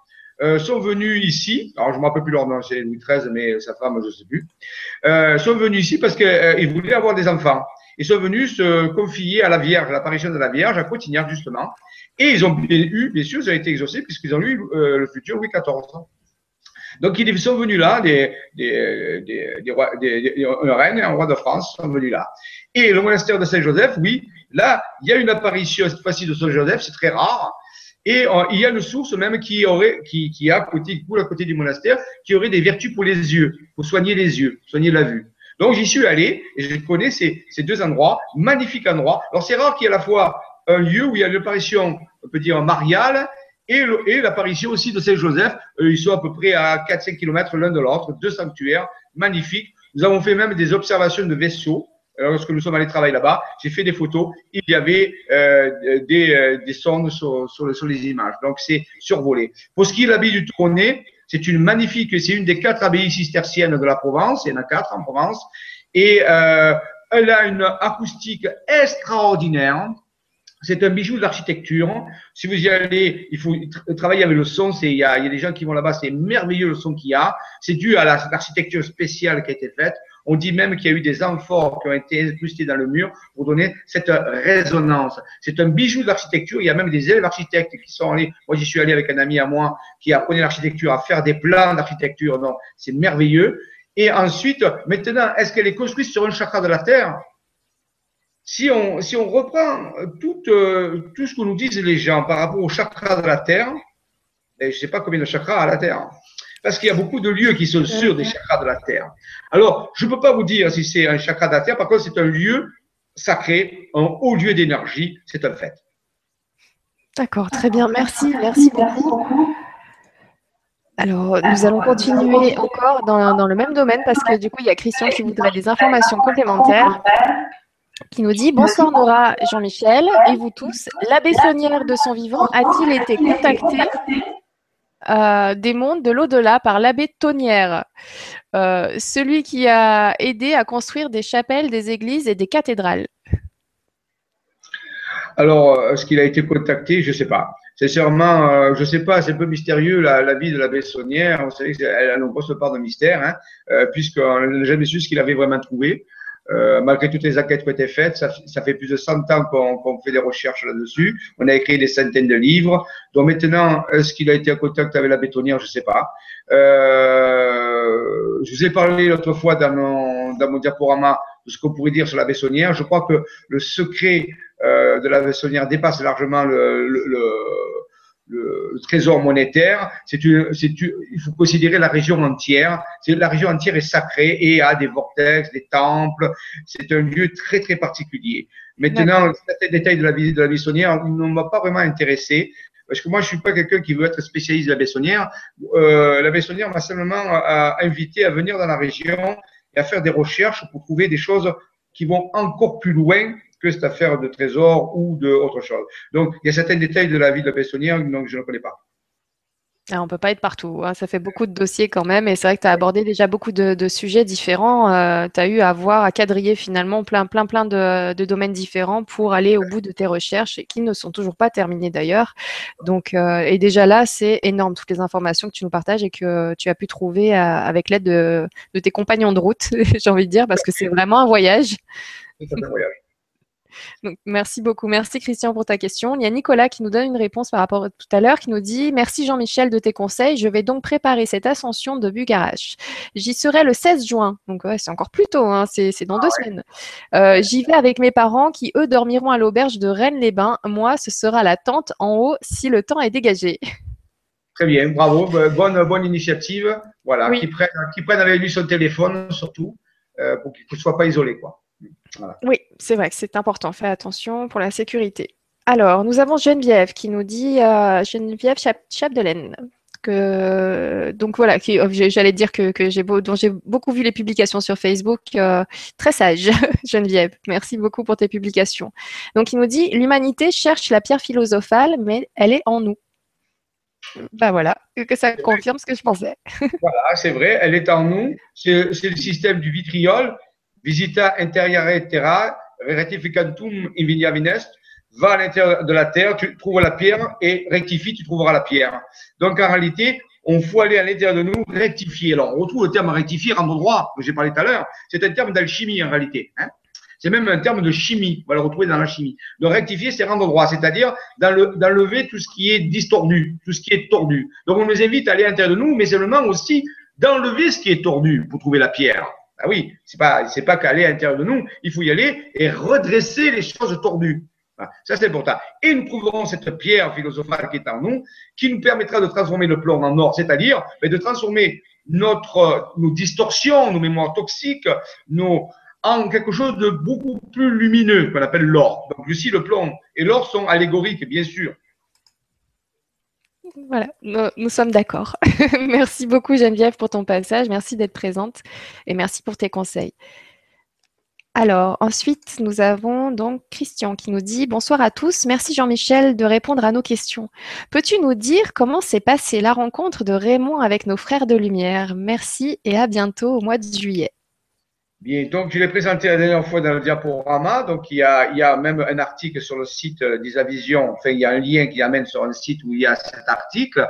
euh, sont venus ici. Alors, je ne me rappelle plus leur nom, c'est Louis XIII, mais sa femme, je ne sais plus. Euh, sont venus ici parce qu'ils voulaient avoir des enfants. Ils sont venus se confier à la Vierge, à l'apparition de la Vierge, à Cotignac, justement. Et ils ont eu, bien sûr, ils ont été exaucés puisqu'ils ont eu euh, le futur Louis XIV. Donc, ils sont venus là, des, des, des, des, rois, des, un reine et un roi de France sont venus là. Et le monastère de Saint-Joseph, oui, là, il y a une apparition cette fois-ci de Saint-Joseph, c'est très rare. Et euh, il y a une source même qui aurait, qui, a à côté, à côté du monastère, qui aurait des vertus pour les yeux, pour soigner les yeux, soigner la vue. Donc j'y suis allé et je connais ces, ces deux endroits, magnifiques endroits. Alors c'est rare qu'il y ait à la fois un lieu où il y a l'apparition, on peut dire, mariale et, et l'apparition aussi de Saint-Joseph. Euh, ils sont à peu près à 4-5 km l'un de l'autre, deux sanctuaires magnifiques. Nous avons fait même des observations de vaisseaux. Alors, lorsque nous sommes allés travailler là-bas, j'ai fait des photos. Il y avait euh, des, euh, des sondes sur, sur, sur, les images. Donc, c'est survolé. Pour ce qui est de l'abbaye du Tourné, c'est une magnifique, c'est une des quatre abbayes cisterciennes de la Provence. Il y en a quatre en Provence. Et euh, elle a une acoustique extraordinaire. C'est un bijou de l'architecture. Si vous y allez, il faut travailler avec le son. Il y a, il y a des gens qui vont là-bas. C'est merveilleux le son qu'il y a. C'est dû à l'architecture spéciale qui a été faite. On dit même qu'il y a eu des amphores qui ont été incrustés dans le mur pour donner cette résonance. C'est un bijou d'architecture. Il y a même des élèves architectes qui sont allés. Moi, j'y suis allé avec un ami à moi qui apprenait l'architecture à faire des plans d'architecture. Non, c'est merveilleux. Et ensuite, maintenant, est-ce qu'elle est construite sur un chakra de la Terre? Si on, reprend tout, tout ce que nous disent les gens par rapport au chakra de la Terre, je ne sais pas combien de chakras à la Terre, parce qu'il y a beaucoup de lieux qui sont sur des chakras de la Terre. Alors, je ne peux pas vous dire si c'est un chakra de la Terre, par contre, c'est un lieu sacré, un haut lieu d'énergie, c'est un fait. D'accord, très bien, merci, merci beaucoup. Alors, nous allons continuer encore dans, le même domaine parce que du coup, il y a Christian qui voudrait des informations complémentaires qui nous dit Bonsoir Nora, Jean-Michel et vous tous. L'abbé Saunière de son vivant a-t-il été contacté euh, des mondes de l'au-delà par l'abbé Tonnière, euh, celui qui a aidé à construire des chapelles, des églises et des cathédrales. Alors, est-ce qu'il a été contacté? Je ne sais pas. C'est sûrement, euh, je sais pas, c'est un peu mystérieux la, vie de la Bessonnière. On sait qu'elle a une grosse part de mystère, hein, euh, puisqu'on n'a jamais su ce qu'il avait vraiment trouvé. Euh, malgré toutes les enquêtes qui ont été faites, ça, ça fait plus de 100 ans qu'on fait des recherches là-dessus. On a écrit des centaines de livres. Donc maintenant, est-ce qu'il a été en contact avec la bétonnière? Je ne sais pas. Euh, je vous ai parlé l'autre fois dans mon, dans mon diaporama de ce qu'on pourrait dire sur la Bessonnière. Je crois que le secret euh, de la Bessonnière dépasse largement le, le, le le, trésor monétaire, c'est il faut considérer la région entière. La région entière est sacrée et a des vortex, des temples. C'est un lieu très très particulier. Maintenant, certains détails de la visite de la Bessonnière ne m'ont pas vraiment intéressé. Parce que moi, je suis pas quelqu'un qui veut être spécialiste de la Bessonnière. Euh, la Bessonnière m'a simplement euh, invité à venir dans la région et à faire des recherches pour trouver des choses qui vont encore plus loin que cette affaire de trésor ou de autre chose. Donc, il y a certains détails de la vie de la Bessonnière donc je ne connais pas. Ah, on ne peut pas être partout. Hein. Ça fait beaucoup de dossiers quand même. Et c'est vrai que tu as abordé déjà beaucoup de, sujets différents. Euh, tu as eu à voir, à quadriller finalement plein, plein, plein de, domaines différents pour aller au bout de tes recherches et qui ne sont toujours pas terminées d'ailleurs. Donc, euh, et déjà là, c'est énorme toutes les informations que tu nous partages et que tu as pu trouver euh, avec l'aide de, de, tes compagnons de route, j'ai envie de dire, parce que c'est vraiment un voyage. C'est un voyage merci beaucoup. Merci Christian pour ta question. Il y a Nicolas qui nous donne une réponse par rapport à tout à l'heure qui nous dit Merci Jean-Michel de tes conseils. Je vais donc préparer cette ascension de Bugarach. J'y serai le 16 juin. Donc c'est encore plus tôt, hein. c'est dans deux semaines. Euh, j'y vais avec mes parents qui, eux, dormiront à l'auberge de Rennes-les-Bains. Moi, ce sera la tente en haut si le temps est dégagé. Très bien, bravo, bonne, bonne initiative. Voilà, qui, prenne, qui prenne avec lui son téléphone surtout, euh, pour qu'il ne soit pas isolé. Quoi. Oui, c'est vrai que c'est important. Fais attention pour la sécurité. Alors, nous avons Geneviève qui nous dit euh, Geneviève Chapdelaine. Que, donc voilà, oh, j'allais dire que, j'ai dont j'ai beaucoup vu les publications sur Facebook. Euh, très sage, Geneviève. Merci beaucoup pour tes publications. Donc, il nous dit l'humanité cherche la pierre philosophale, mais elle est en nous. Ben voilà, que ça confirme ce que je pensais. voilà, c'est vrai, elle est en nous. C'est le système du vitriol visita interiore terra, rectificantum in vinest, va à l'intérieur de la terre, tu trouves la pierre et rectifie, tu trouveras la pierre. Donc en réalité, on faut aller à l'intérieur de nous rectifier. Alors on retrouve le terme rectifier, rendre droit, que j'ai parlé tout à l'heure. C'est un terme d'alchimie en réalité. Hein. c'est même un terme de chimie. On va le retrouver dans la chimie. Donc rectifier, c'est rendre droit, c'est-à-dire d'enlever tout ce qui est distordu, tout ce qui est tordu. Donc on nous invite à aller à l'intérieur de nous, mais seulement aussi d'enlever ce qui est tordu pour trouver la pierre. Ah oui, c'est pas, c'est pas qu'aller à l'intérieur de nous, il faut y aller et redresser les choses tordues. Ça, c'est important. Et nous trouverons cette pierre philosophale qui est en nous, qui nous permettra de transformer le plomb en or, c'est-à-dire de transformer notre, nos distorsions, nos mémoires toxiques, en quelque chose de beaucoup plus lumineux qu'on appelle l'or. Donc ici, le plomb et l'or sont allégoriques, bien sûr. Voilà, nous, sommes d'accord. merci beaucoup Geneviève pour ton passage, merci d'être présente et merci pour tes conseils. Alors, ensuite, nous avons donc Christian qui nous dit Bonsoir à tous, merci Jean-Michel de répondre à nos questions. Peux-tu nous dire comment s'est passée la rencontre de Raymond avec nos frères de lumière? Merci et à bientôt au mois de juillet. Bien, donc je l'ai présenté la dernière fois dans le diaporama. Donc il y a, il y a même un article sur le site d'Isavision. Enfin, il y a un lien qui amène sur un site où il y a cet article.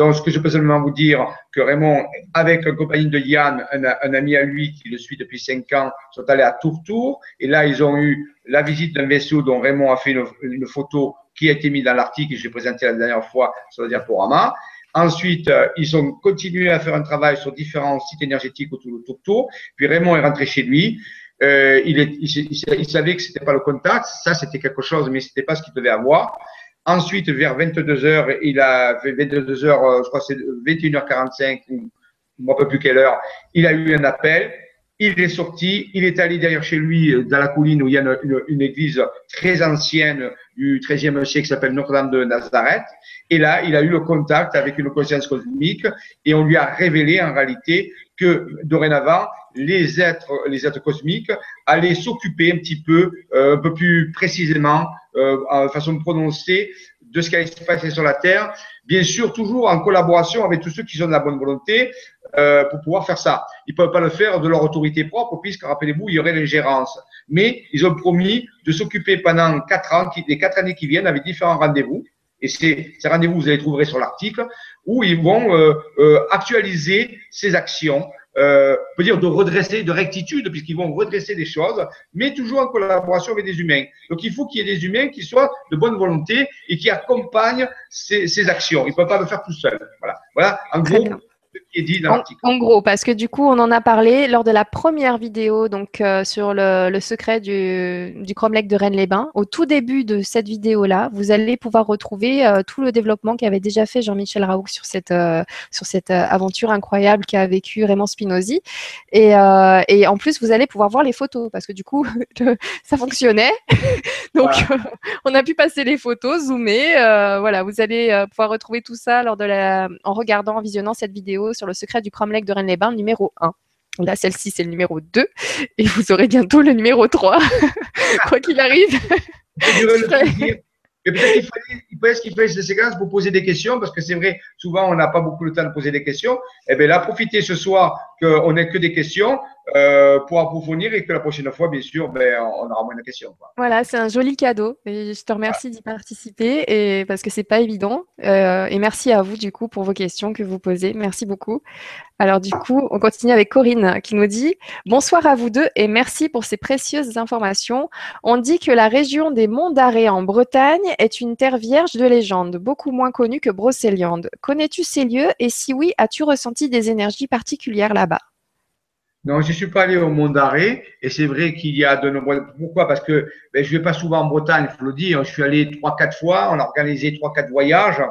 Donc, ce que je peux seulement vous dire, que Raymond, avec un compagnie de Yann, un, un, ami à lui qui le suit depuis cinq ans, sont allés à Tourtour. Et là, ils ont eu la visite d'un vaisseau dont Raymond a fait une, une photo qui a été mise dans l'article que j'ai présenté la dernière fois sur le diaporama. Ensuite, euh, ils ont continué à faire un travail sur différents sites énergétiques autour de Tourtour. Puis Raymond est rentré chez lui. Euh, il, savait que c'était pas le contact. Ça, c'était quelque chose, mais c'était pas ce qu'il devait avoir. Ensuite, vers 22 heures, il a fait 22 heures, euh, je crois c'est 21h45, ou je ne sais plus quelle heure, il a eu un appel. Il est sorti, il est allé derrière chez lui, dans la colline où il y a une église très ancienne du XIIIe siècle qui s'appelle Notre-Dame de Nazareth. Et là, il a eu le contact avec une conscience cosmique et on lui a révélé en réalité que dorénavant, les êtres, les êtres cosmiques allaient s'occuper un petit peu, euh, un peu plus précisément, euh, en façon prononcée, de ce qui allait se passer sur la Terre. Bien sûr, toujours en collaboration avec tous ceux qui ont de la bonne volonté euh, pour pouvoir faire ça. Ils ne peuvent pas le faire de leur autorité propre, puisque, rappelez-vous, il y aurait l'ingérence. Mais ils ont promis de s'occuper pendant quatre ans, les quatre années qui viennent, avec différents rendez-vous et ces, ces rendez-vous, vous allez trouver sur l'article, où ils vont euh, euh, actualiser ces actions, euh, on peut dire de redresser, de rectitude, puisqu'ils vont redresser des choses, mais toujours en collaboration avec des humains. Donc il faut qu'il y ait des humains qui soient de bonne volonté et qui accompagnent ces, ces actions. Ils ne peuvent pas le faire tout seuls. Voilà. Voilà, en gros, qui est dit dans l'article. En, gros, parce que du coup, on en a parlé lors de la première vidéo donc euh, sur le, le, secret du, du Cromlech de Rennes-les-Bains. Au tout début de cette vidéo-là, vous allez pouvoir retrouver euh, tout le développement qu'avait déjà fait Jean-Michel Raoult sur cette, euh, sur cette aventure incroyable qu'a vécu Raymond Spinozzi. Et, et, en plus, vous allez pouvoir voir les photos parce que du coup, ça fonctionnait. donc, voilà. on a pu passer les photos, zoomer. voilà, vous allez pouvoir retrouver tout ça lors de la, en regardant, en visionnant cette vidéo sur le secret du Cromlech de Rennes-les-Bains, numéro 1. Là, celle-ci, c'est le numéro 2. Et vous aurez bientôt le numéro 3. Quoi qu'il arrive. Mais peut-être qu'il fallait, peut-être qu'il fallait ces séquences pour poser des questions, parce que c'est vrai, souvent on n'a pas beaucoup le temps de poser des questions. Eh bien là, profitez ce soir qu'on n'ait que des questions euh, pour approfondir et que la prochaine fois, bien sûr, ben, on aura moins de questions. Voilà, c'est un joli cadeau. Et je te remercie d'y participer et parce que c'est pas évident. Euh, et merci à vous du coup pour vos questions que vous posez. Merci beaucoup. Alors du coup, on continue avec Corinne qui nous dit bonsoir à vous deux et merci pour ces précieuses informations. On dit que la région des Monts d'Arrée en Bretagne est une terre vierge de légende, beaucoup moins connue que Brocéliande. Connais-tu ces lieux et si oui, as-tu ressenti des énergies particulières là-bas? Non, je ne suis pas allé au Mont d'Arrêt et c'est vrai qu'il y a de nombreux. Pourquoi? Parce que ben, je ne vais pas souvent en Bretagne, il faut le dire. Je suis allé trois, quatre fois, on a organisé trois, quatre voyages.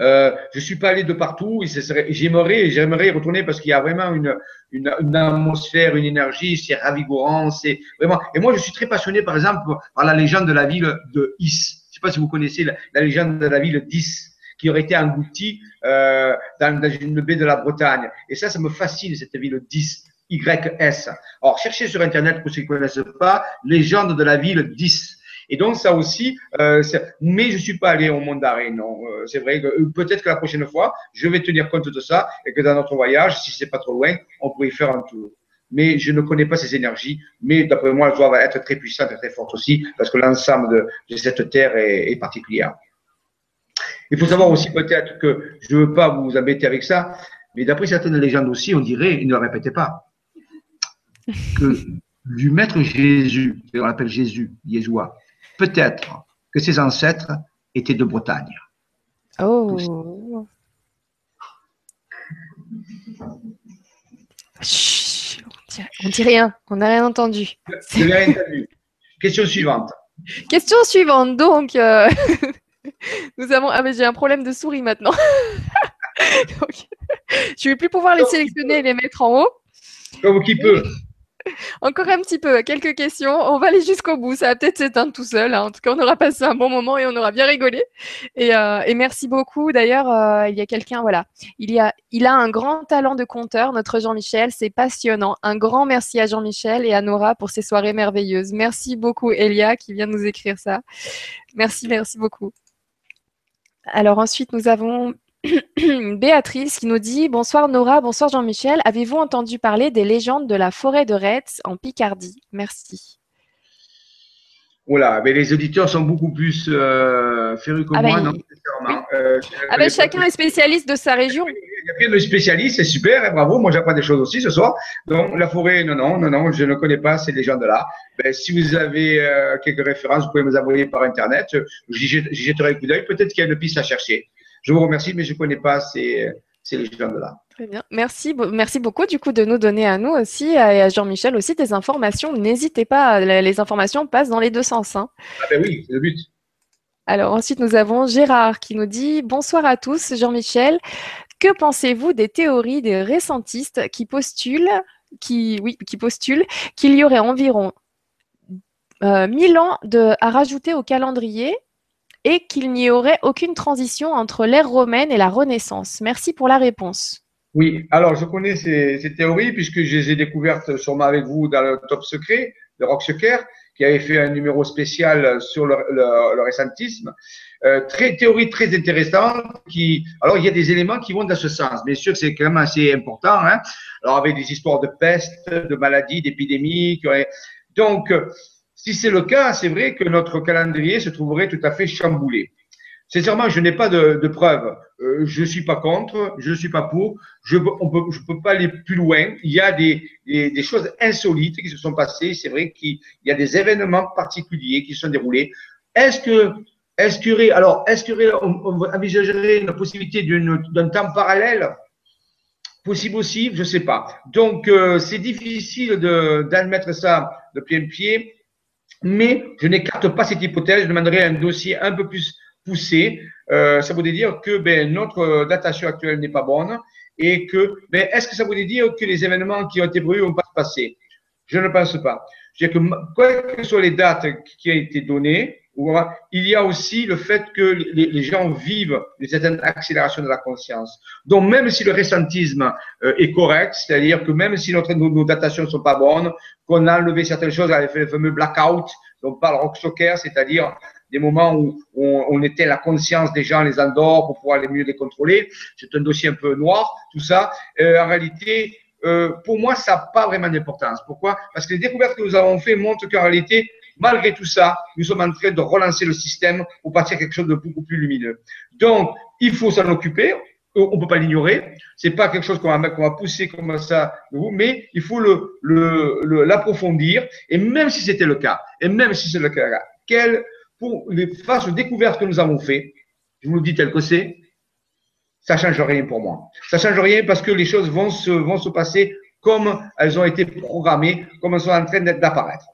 Euh, je suis pas allé de partout. J'aimerais, j'aimerais retourner parce qu'il y a vraiment une, une, une, atmosphère, une énergie, c'est ravigorant, c'est vraiment. Et moi, je suis très passionné, par exemple, par la légende de la ville de Is. Je sais pas si vous connaissez la, la légende de la ville d'Is qui aurait été englouti euh, dans, dans, une baie de la Bretagne. Et ça, ça me fascine, cette ville 10. YS. Alors, cherchez sur Internet pour ceux qui ne connaissent pas, légende de la ville 10. Et donc, ça aussi, euh, mais je suis pas allé au Mont d'Arrêt, non. Euh, c'est vrai que euh, peut-être que la prochaine fois, je vais tenir compte de ça et que dans notre voyage, si c'est pas trop loin, on pourrait y faire un tour. Mais je ne connais pas ces énergies, mais d'après moi, elles doivent être très puissantes et très fortes aussi, parce que l'ensemble de, de, cette terre est, est particulière. Il faut savoir aussi peut-être que je ne veux pas vous embêter avec ça, mais d'après certaines légendes aussi, on dirait, ne le répétez pas, que du maître Jésus, on l'appelle Jésus, Yeshua, peut-être que ses ancêtres étaient de Bretagne. Oh. Chut, on dit rien, on n'a rien entendu. Je rien entendu. Question suivante. Question suivante, donc. Euh... Nous avons. Ah, mais j'ai un problème de souris maintenant. Donc, je ne vais plus pouvoir les sélectionner et les mettre en haut. Comme qui peut. Encore un petit peu, quelques questions. On va aller jusqu'au bout. Ça va peut-être s'éteindre tout seul. Hein. En tout cas, on aura passé un bon moment et on aura bien rigolé. Et, euh, merci beaucoup. D'ailleurs, euh, il y a quelqu'un, voilà, il, y a, il a un grand talent de conteur, notre Jean-Michel. C'est passionnant. Un grand merci à Jean-Michel et à Nora pour ces soirées merveilleuses. Merci beaucoup, Elia, qui vient nous écrire ça. Merci, merci beaucoup. Alors ensuite, nous avons Béatrice qui nous dit Bonsoir Nora, bonsoir Jean-Michel. Avez-vous entendu parler des légendes de la forêt de Retz en Picardie? Merci. Voilà, mais les auditeurs sont beaucoup plus euh, férus que ah ben, moi, non euh, ah ben, chacun est spécialiste de sa région. Il y a plein de spécialistes, c'est super, et bravo. Moi, j'apprends des choses aussi ce soir. Donc, la forêt, non, non, non, non, je ne connais pas ces légendes-là. Ben, si vous avez euh, quelques références, vous pouvez me les envoyer par Internet. J'y jetterai un coup d'œil. Peut-être qu'il y a une piste à chercher. Je vous remercie, mais je ne connais pas ces, légendes-là. Très bien. Merci, merci beaucoup du coup de nous donner à nous aussi et à Jean-Michel aussi des informations. N'hésitez pas, les informations passent dans les deux sens. Hein. Ah ben oui, c'est le but. Alors ensuite, nous avons Gérard qui nous dit Bonsoir à tous, Jean-Michel. Que pensez-vous des théories des récentistes qui postulent, qui, oui, qui postulent qu'il y aurait environ euh, 1000 ans de, à rajouter au calendrier et qu'il n'y aurait aucune transition entre l'ère romaine et la Renaissance? Merci pour la réponse. Oui, alors je connais ces, théories puisque je les ai découvertes sûrement avec vous dans le Top Secret de Rock qui avait fait un numéro spécial sur le, le, récentisme. Euh, très théorie très intéressante. Qui, alors il y a des éléments qui vont dans ce sens. Bien sûr, c'est quand même assez important. Hein. Alors avec des histoires de peste, de maladies, d'épidémies. Donc si c'est le cas, c'est vrai que notre calendrier se trouverait tout à fait chamboulé. Sincèrement, je n'ai pas de, de preuves. Euh, je ne suis pas contre, je ne suis pas pour. Je ne peux pas aller plus loin. Il y a des, choses insolites qui se sont passées. C'est vrai qu'il y a des événements particuliers qui se sont déroulés. Est-ce que, est-ce alors, est-ce envisagerait une possibilité d'un temps parallèle? Possible aussi, je ne sais pas. Donc, euh, c'est difficile d'admettre ça de pied en pied mais je n'écarte pas cette hypothèse. Je demanderai un dossier un peu plus poussé. Euh, ça voudrait dire que ben, notre datation actuelle n'est pas bonne et que, ben, est-ce que ça voudrait dire que les événements qui ont été prévus vont pas se passer Je ne pense pas. Quelles que soient les dates qui ont été données, il y a aussi le fait que les, gens vivent une certaine accélération de la conscience. Donc, même si le ressentisme euh, est correct, c'est-à-dire que même si nos, datations ne sont pas bonnes, qu'on a enlevé certaines choses, on a fait le fameux blackout, dont parle Rock Soccer, c'est-à-dire des moments où on, était la conscience des gens, les endort pour pouvoir les mieux les contrôler. C'est un dossier un peu noir, tout ça. Euh, en réalité, euh, pour moi, ça n'a pas vraiment d'importance. Pourquoi? Parce que les découvertes que nous avons faites montrent qu'en réalité, malgré tout ça, nous sommes en train de relancer le système pour partir à quelque chose de beaucoup plus lumineux. Donc, il faut s'en occuper. On ne peut pas l'ignorer. C'est pas quelque chose qu'on va, va, pousser comme ça, mais il faut l'approfondir. Le, et même si c'était le cas, et même si c'est le cas, quel, pour les aux découvertes que nous avons fait, je vous le dis tel que c'est, ça change rien pour moi. Ça change rien parce que les choses vont se, vont se passer comme elles ont été programmées, comme elles sont en train d'apparaître.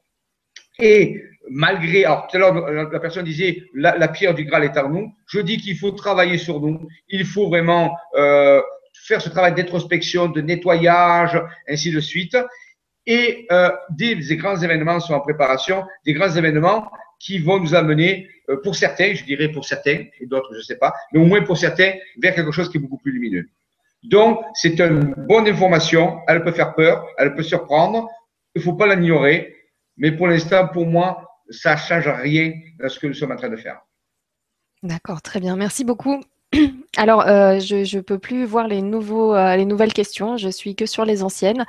Et malgré, alors tout à l'heure, la personne disait la, pierre du Graal est en nous. Je dis qu'il faut travailler sur nous. Il faut vraiment euh, faire ce travail d'introspection, de nettoyage, ainsi de suite. Et euh, des, grands événements sont en préparation, des grands événements qui vont nous amener, euh, pour certains, je dirais pour certains, et d'autres, je ne sais pas, mais au moins pour certains, vers quelque chose qui est beaucoup plus lumineux. Donc, c'est une bonne information, elle peut faire peur, elle peut surprendre, il ne faut pas l'ignorer, mais pour l'instant, pour moi, ça ne change rien à ce que nous sommes en train de faire. D'accord, très bien. Merci beaucoup. Alors, euh, je ne peux plus voir les, nouveaux, euh, les nouvelles questions, je suis que sur les anciennes.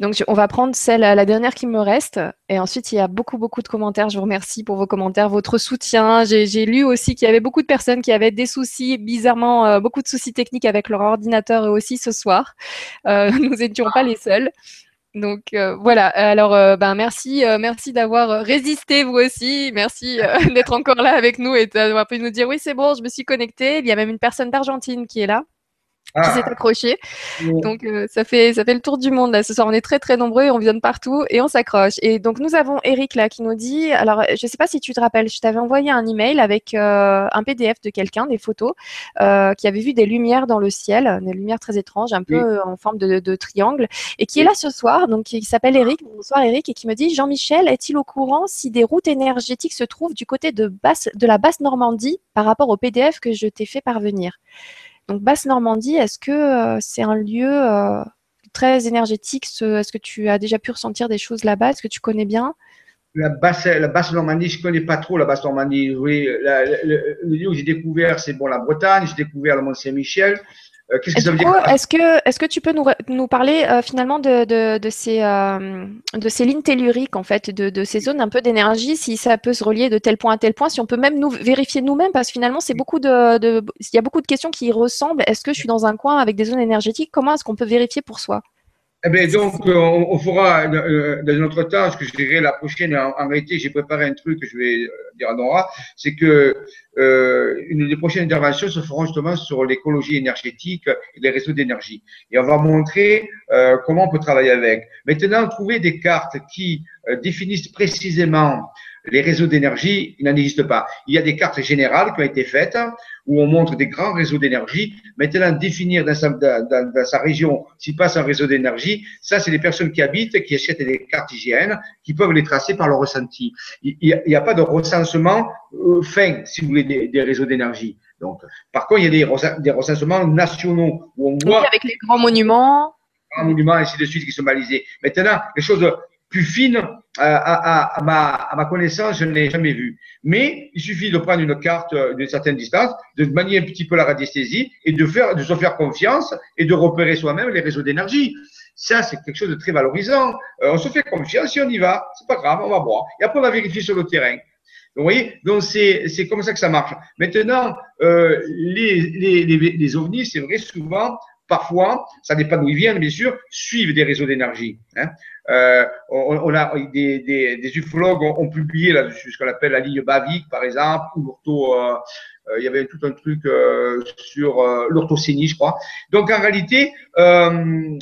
Donc, on va prendre celle, la dernière qui me reste. Et ensuite, il y a beaucoup, beaucoup de commentaires. Je vous remercie pour vos commentaires, votre soutien. J'ai lu aussi qu'il y avait beaucoup de personnes qui avaient des soucis, bizarrement, euh, beaucoup de soucis techniques avec leur ordinateur aussi ce soir. nous n'étions pas les seuls. Donc euh, voilà. Alors euh, ben merci, euh, merci d'avoir résisté vous aussi. Merci d'être encore là avec nous et d'avoir pu nous dire oui c'est bon, je me suis connectée. Il y a même une personne d'Argentine qui est là. Qui s'est ah. accroché. Donc euh, ça fait ça fait le tour du monde là. Ce soir, on est très très nombreux et on vient de partout et on s'accroche. Et donc nous avons Eric là qui nous dit. Alors je sais pas si tu te rappelles, je t'avais envoyé un email avec euh, un PDF de quelqu'un, des photos, euh, qui avait vu des lumières dans le ciel, des lumières très étranges, un peu en forme de, triangle, et qui est là ce soir. Donc il s'appelle Eric. Bonsoir Eric et qui me dit Jean-Michel est-il au courant si des routes énergétiques se trouvent du côté de basse de la basse Normandie par rapport au PDF que je t'ai fait parvenir? Donc Basse-Normandie, est-ce que euh, c'est un lieu euh, très énergétique Est-ce que tu as déjà pu ressentir des choses là-bas? Est-ce que tu connais bien? La basse, Normandie, je connais pas trop la basse Normandie. Oui, le, lieu où j'ai découvert, c'est bon la Bretagne. J'ai découvert le Mont Saint-Michel. Euh, qu'est-ce que ça veut dire Est-ce que, est que tu peux nous, nous parler euh, finalement de, de, de ces, euh, de ces lignes telluriques, en fait, de, de ces zones un peu d'énergie, si ça peut se relier de tel point à tel point, si on peut même nous vérifier nous-mêmes, parce que finalement, c'est beaucoup de, de, il y a beaucoup de questions qui ressemblent. Est-ce que je suis dans un coin avec des zones énergétiques? Comment est-ce qu'on peut vérifier pour soi? Eh bien, donc, euh, on, on fera euh, dans notre temps, ce que je dirais la prochaine, en, réalité, j'ai préparé un truc que je vais euh, dire à Nora, c'est que euh, une des prochaines interventions se feront justement sur l'écologie énergétique et les réseaux d'énergie. Et on va montrer euh, comment on peut travailler avec. Maintenant, trouver des cartes qui définissent précisément les réseaux d'énergie, il n'en existe pas. Il y a des cartes générales qui ont été faites où on montre des grands réseaux d'énergie. Maintenant, définir dans sa, dans, sa région s'il passe un réseau d'énergie, ça, c'est les personnes qui habitent, qui achètent des cartes IGN, qui peuvent les tracer par leur ressenti. Il n'y a, pas de recensement euh, fin, si vous voulez, des, réseaux d'énergie. Donc, par contre, il y a des, des recensements nationaux où on voit. avec les grands monuments. Grands monuments, ainsi de suite, qui sont balisés. Maintenant, les choses plus fine euh, à, à, ma, à, ma, connaissance, je ne l'ai jamais vu. Mais il suffit de prendre une carte euh, d'une certaine distance, de manier un petit peu la radiesthésie et de, faire, de se faire confiance et de repérer soi-même les réseaux d'énergie. Ça, c'est quelque chose de très valorisant. Euh, on se fait confiance et on y va. C'est pas grave, on va voir. Et après, on va vérifier sur le terrain. Vous voyez? Donc, c'est, c'est comme ça que ça marche. Maintenant, euh, les, les, les, les ovnis, c'est vrai, souvent, parfois, ça dépend d'où ils viennent, bien sûr, suivent des réseaux d'énergie. Hein. Euh, on, a des, ufologues ont, publié là-dessus ce qu'on appelle la ligne Bavik, par exemple, ou l'ortho. Euh, euh, il y avait tout un truc sur l'orthocénie, je crois. Donc en réalité, on,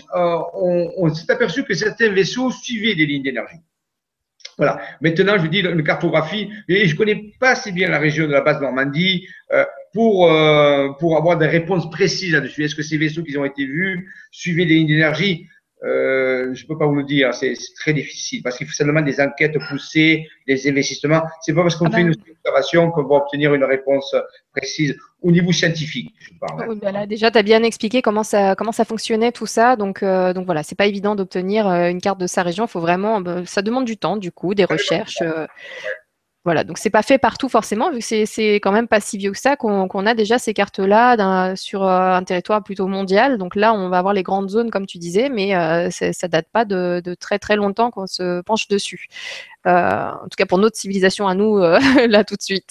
s'est aperçu que certains vaisseaux suivaient des lignes d'énergie. Voilà. Maintenant, je dis une cartographie, et je connais pas si bien la région de la base Normandie pour euh, pour avoir des réponses précises là-dessus. Est-ce que ces vaisseaux qui ont été vus suivaient des lignes d'énergie? Euh, je peux pas vous le dire, c'est très difficile parce qu'il faut seulement des enquêtes poussées, des investissements. C'est pas parce qu'on ah fait ben une observation qu'on va obtenir une réponse précise au niveau scientifique. Je parle. Oui, ben déjà, tu as bien expliqué comment ça, comment ça fonctionnait tout ça. Donc, euh, donc voilà, c'est pas évident d'obtenir euh, une carte de sa région. Faut vraiment, ben, ça demande du temps, du coup, des recherches. Euh, voilà, donc c'est pas fait partout forcément, vu que c'est quand même pas si vieux que ça qu'on a déjà ces cartes-là sur euh, un territoire plutôt mondial. Donc là, on va avoir les grandes zones, comme tu disais, mais euh, ça date pas de, très très longtemps qu'on se penche dessus. Euh, en tout cas pour notre civilisation à nous, là tout de suite.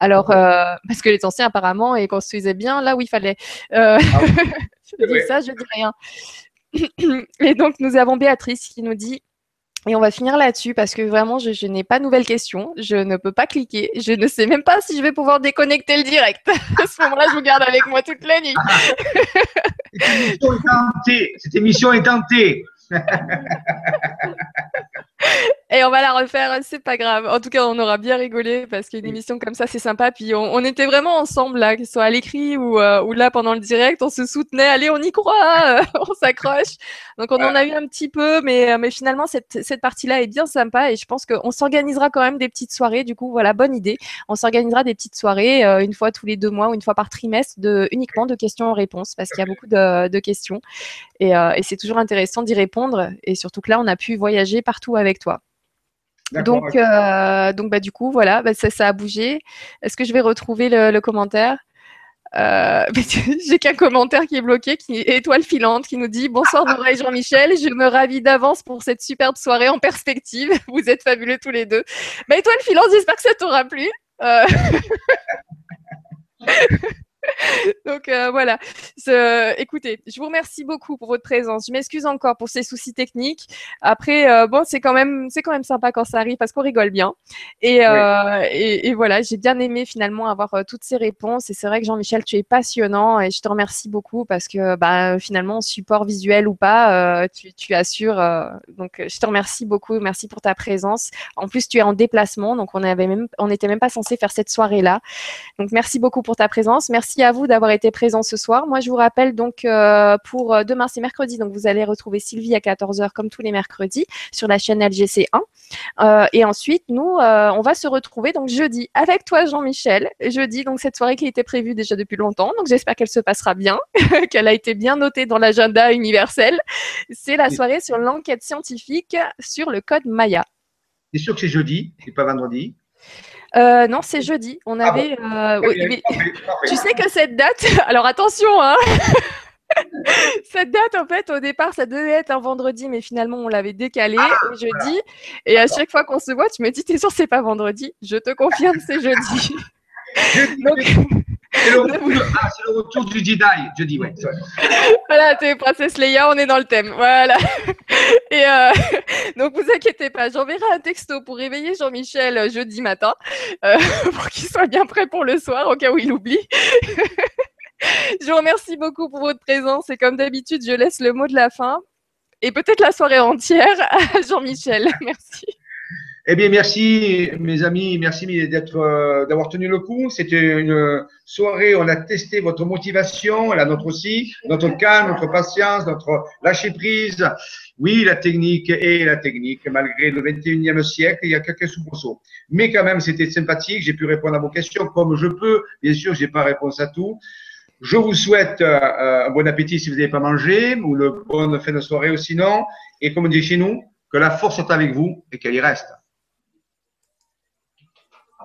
Alors, parce que les anciens apparemment, ils construisaient bien là où il fallait. Ah je dis ça, je dis rien. Et donc, nous avons Béatrice qui nous dit et on va finir là-dessus parce que vraiment, je, n'ai pas de nouvelles questions. Je ne peux pas cliquer. Je ne sais même pas si je vais pouvoir déconnecter le direct. à ce moment-là, je vous garde avec moi toute la nuit. Cette émission est tentée. Et on va la refaire, c'est pas grave. En tout cas, on aura bien rigolé parce qu'une émission comme ça, c'est sympa. Puis on, était vraiment ensemble là, que ce soit à l'écrit ou, euh, ou, là pendant le direct, on se soutenait. Allez, on y croit, on s'accroche. Donc on en a eu un petit peu, mais, euh, mais finalement cette, cette partie-là est bien sympa et je pense qu'on s'organisera quand même des petites soirées. Du coup, voilà, bonne idée. On s'organisera des petites soirées euh, une fois tous les deux mois ou une fois par trimestre, de uniquement de questions-réponses parce qu'il y a beaucoup de, de questions et, et c'est toujours intéressant d'y répondre. Et surtout que là, on a pu voyager partout avec toi. Donc, euh, donc bah, du coup, voilà, bah, ça, ça, a bougé. Est-ce que je vais retrouver le, commentaire? Euh, J'ai qu'un commentaire qui est bloqué, qui est étoile filante, qui nous dit Bonsoir Nora et Jean-Michel, je me ravis d'avance pour cette superbe soirée en perspective. Vous êtes fabuleux tous les deux. Bah, étoile filante, j'espère que ça t'aura plu. Euh... donc euh, voilà. Ce- écoutez, je vous remercie beaucoup pour votre présence. Je m'excuse encore pour ces soucis techniques. Après, euh, bon, c'est quand même, c'est quand même sympa quand ça arrive parce qu'on rigole bien. Et, euh, et, et voilà, j'ai bien aimé finalement avoir euh, toutes ces réponses. Et c'est vrai que Jean-Michel, tu es passionnant et je te remercie beaucoup parce que bah, finalement, support visuel ou pas, euh, tu, tu assures. euh, donc, je te remercie beaucoup. Merci pour ta présence. En plus, tu es en déplacement, donc on avait même, on n'était même pas censé faire cette soirée-là. Donc, merci beaucoup pour ta présence. Merci à vous d'avoir été présents ce soir. Moi, je vous rappelle donc euh, pour euh, demain, c'est mercredi, donc vous allez retrouver Sylvie à 14h comme tous les mercredis sur la chaîne LGC1. Euh, et ensuite, nous, euh, on va se retrouver donc jeudi avec toi, Jean-Michel. Jeudi, donc cette soirée qui était prévue déjà depuis longtemps. Donc, j'espère qu'elle se passera bien, qu'elle a été bien notée dans l'agenda universel. C'est la soirée sur l'enquête scientifique sur le code Maya. C'est sûr que c'est jeudi, c'est pas vendredi. Euh, non, c'est jeudi. On Ah bon avait. euh, oui, mais Parfait, parfait. tu sais que cette date. Alors attention, hein. Cette date, en fait, au départ, ça devait être un vendredi, mais finalement, on l'avait décalé au jeudi. Et à chaque fois qu'on se voit, tu me dis, t'es sûr, c'est pas vendredi? Je te confirme, c'est jeudi. Jeudi, Donc, C'est le, ah, c'est le retour du Jedi, jeudi, ouais. c'est vrai. voilà, t'es princesse Leia, on est dans le thème. Voilà. Et euh, donc, vous inquiétez pas, j'enverrai un texto pour réveiller Jean-Michel euh, jeudi matin, euh, pour qu'il soit bien prêt pour le soir, au cas où il oublie. je vous remercie beaucoup pour votre présence et comme d'habitude, je laisse le mot de la fin et peut-être la soirée entière à Jean-Michel. Merci. Eh bien, merci, mes amis, merci d'être, euh, d'avoir tenu le coup. C'était une soirée on a testé votre motivation, la nôtre aussi, notre calme, notre patience, notre lâcher prise. Oui, la technique est la technique, malgré le 21e siècle, il y a quelques soubresauts. Mais quand même, c'était sympathique. J'ai pu répondre à vos questions comme je peux. Bien sûr, j'ai pas réponse à tout. Je vous souhaite euh, un bon appétit si vous n'avez pas mangé, ou le bonne fin de soirée ou sinon. Et comme on dit chez nous, que la force soit avec vous et qu'elle y reste.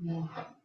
う。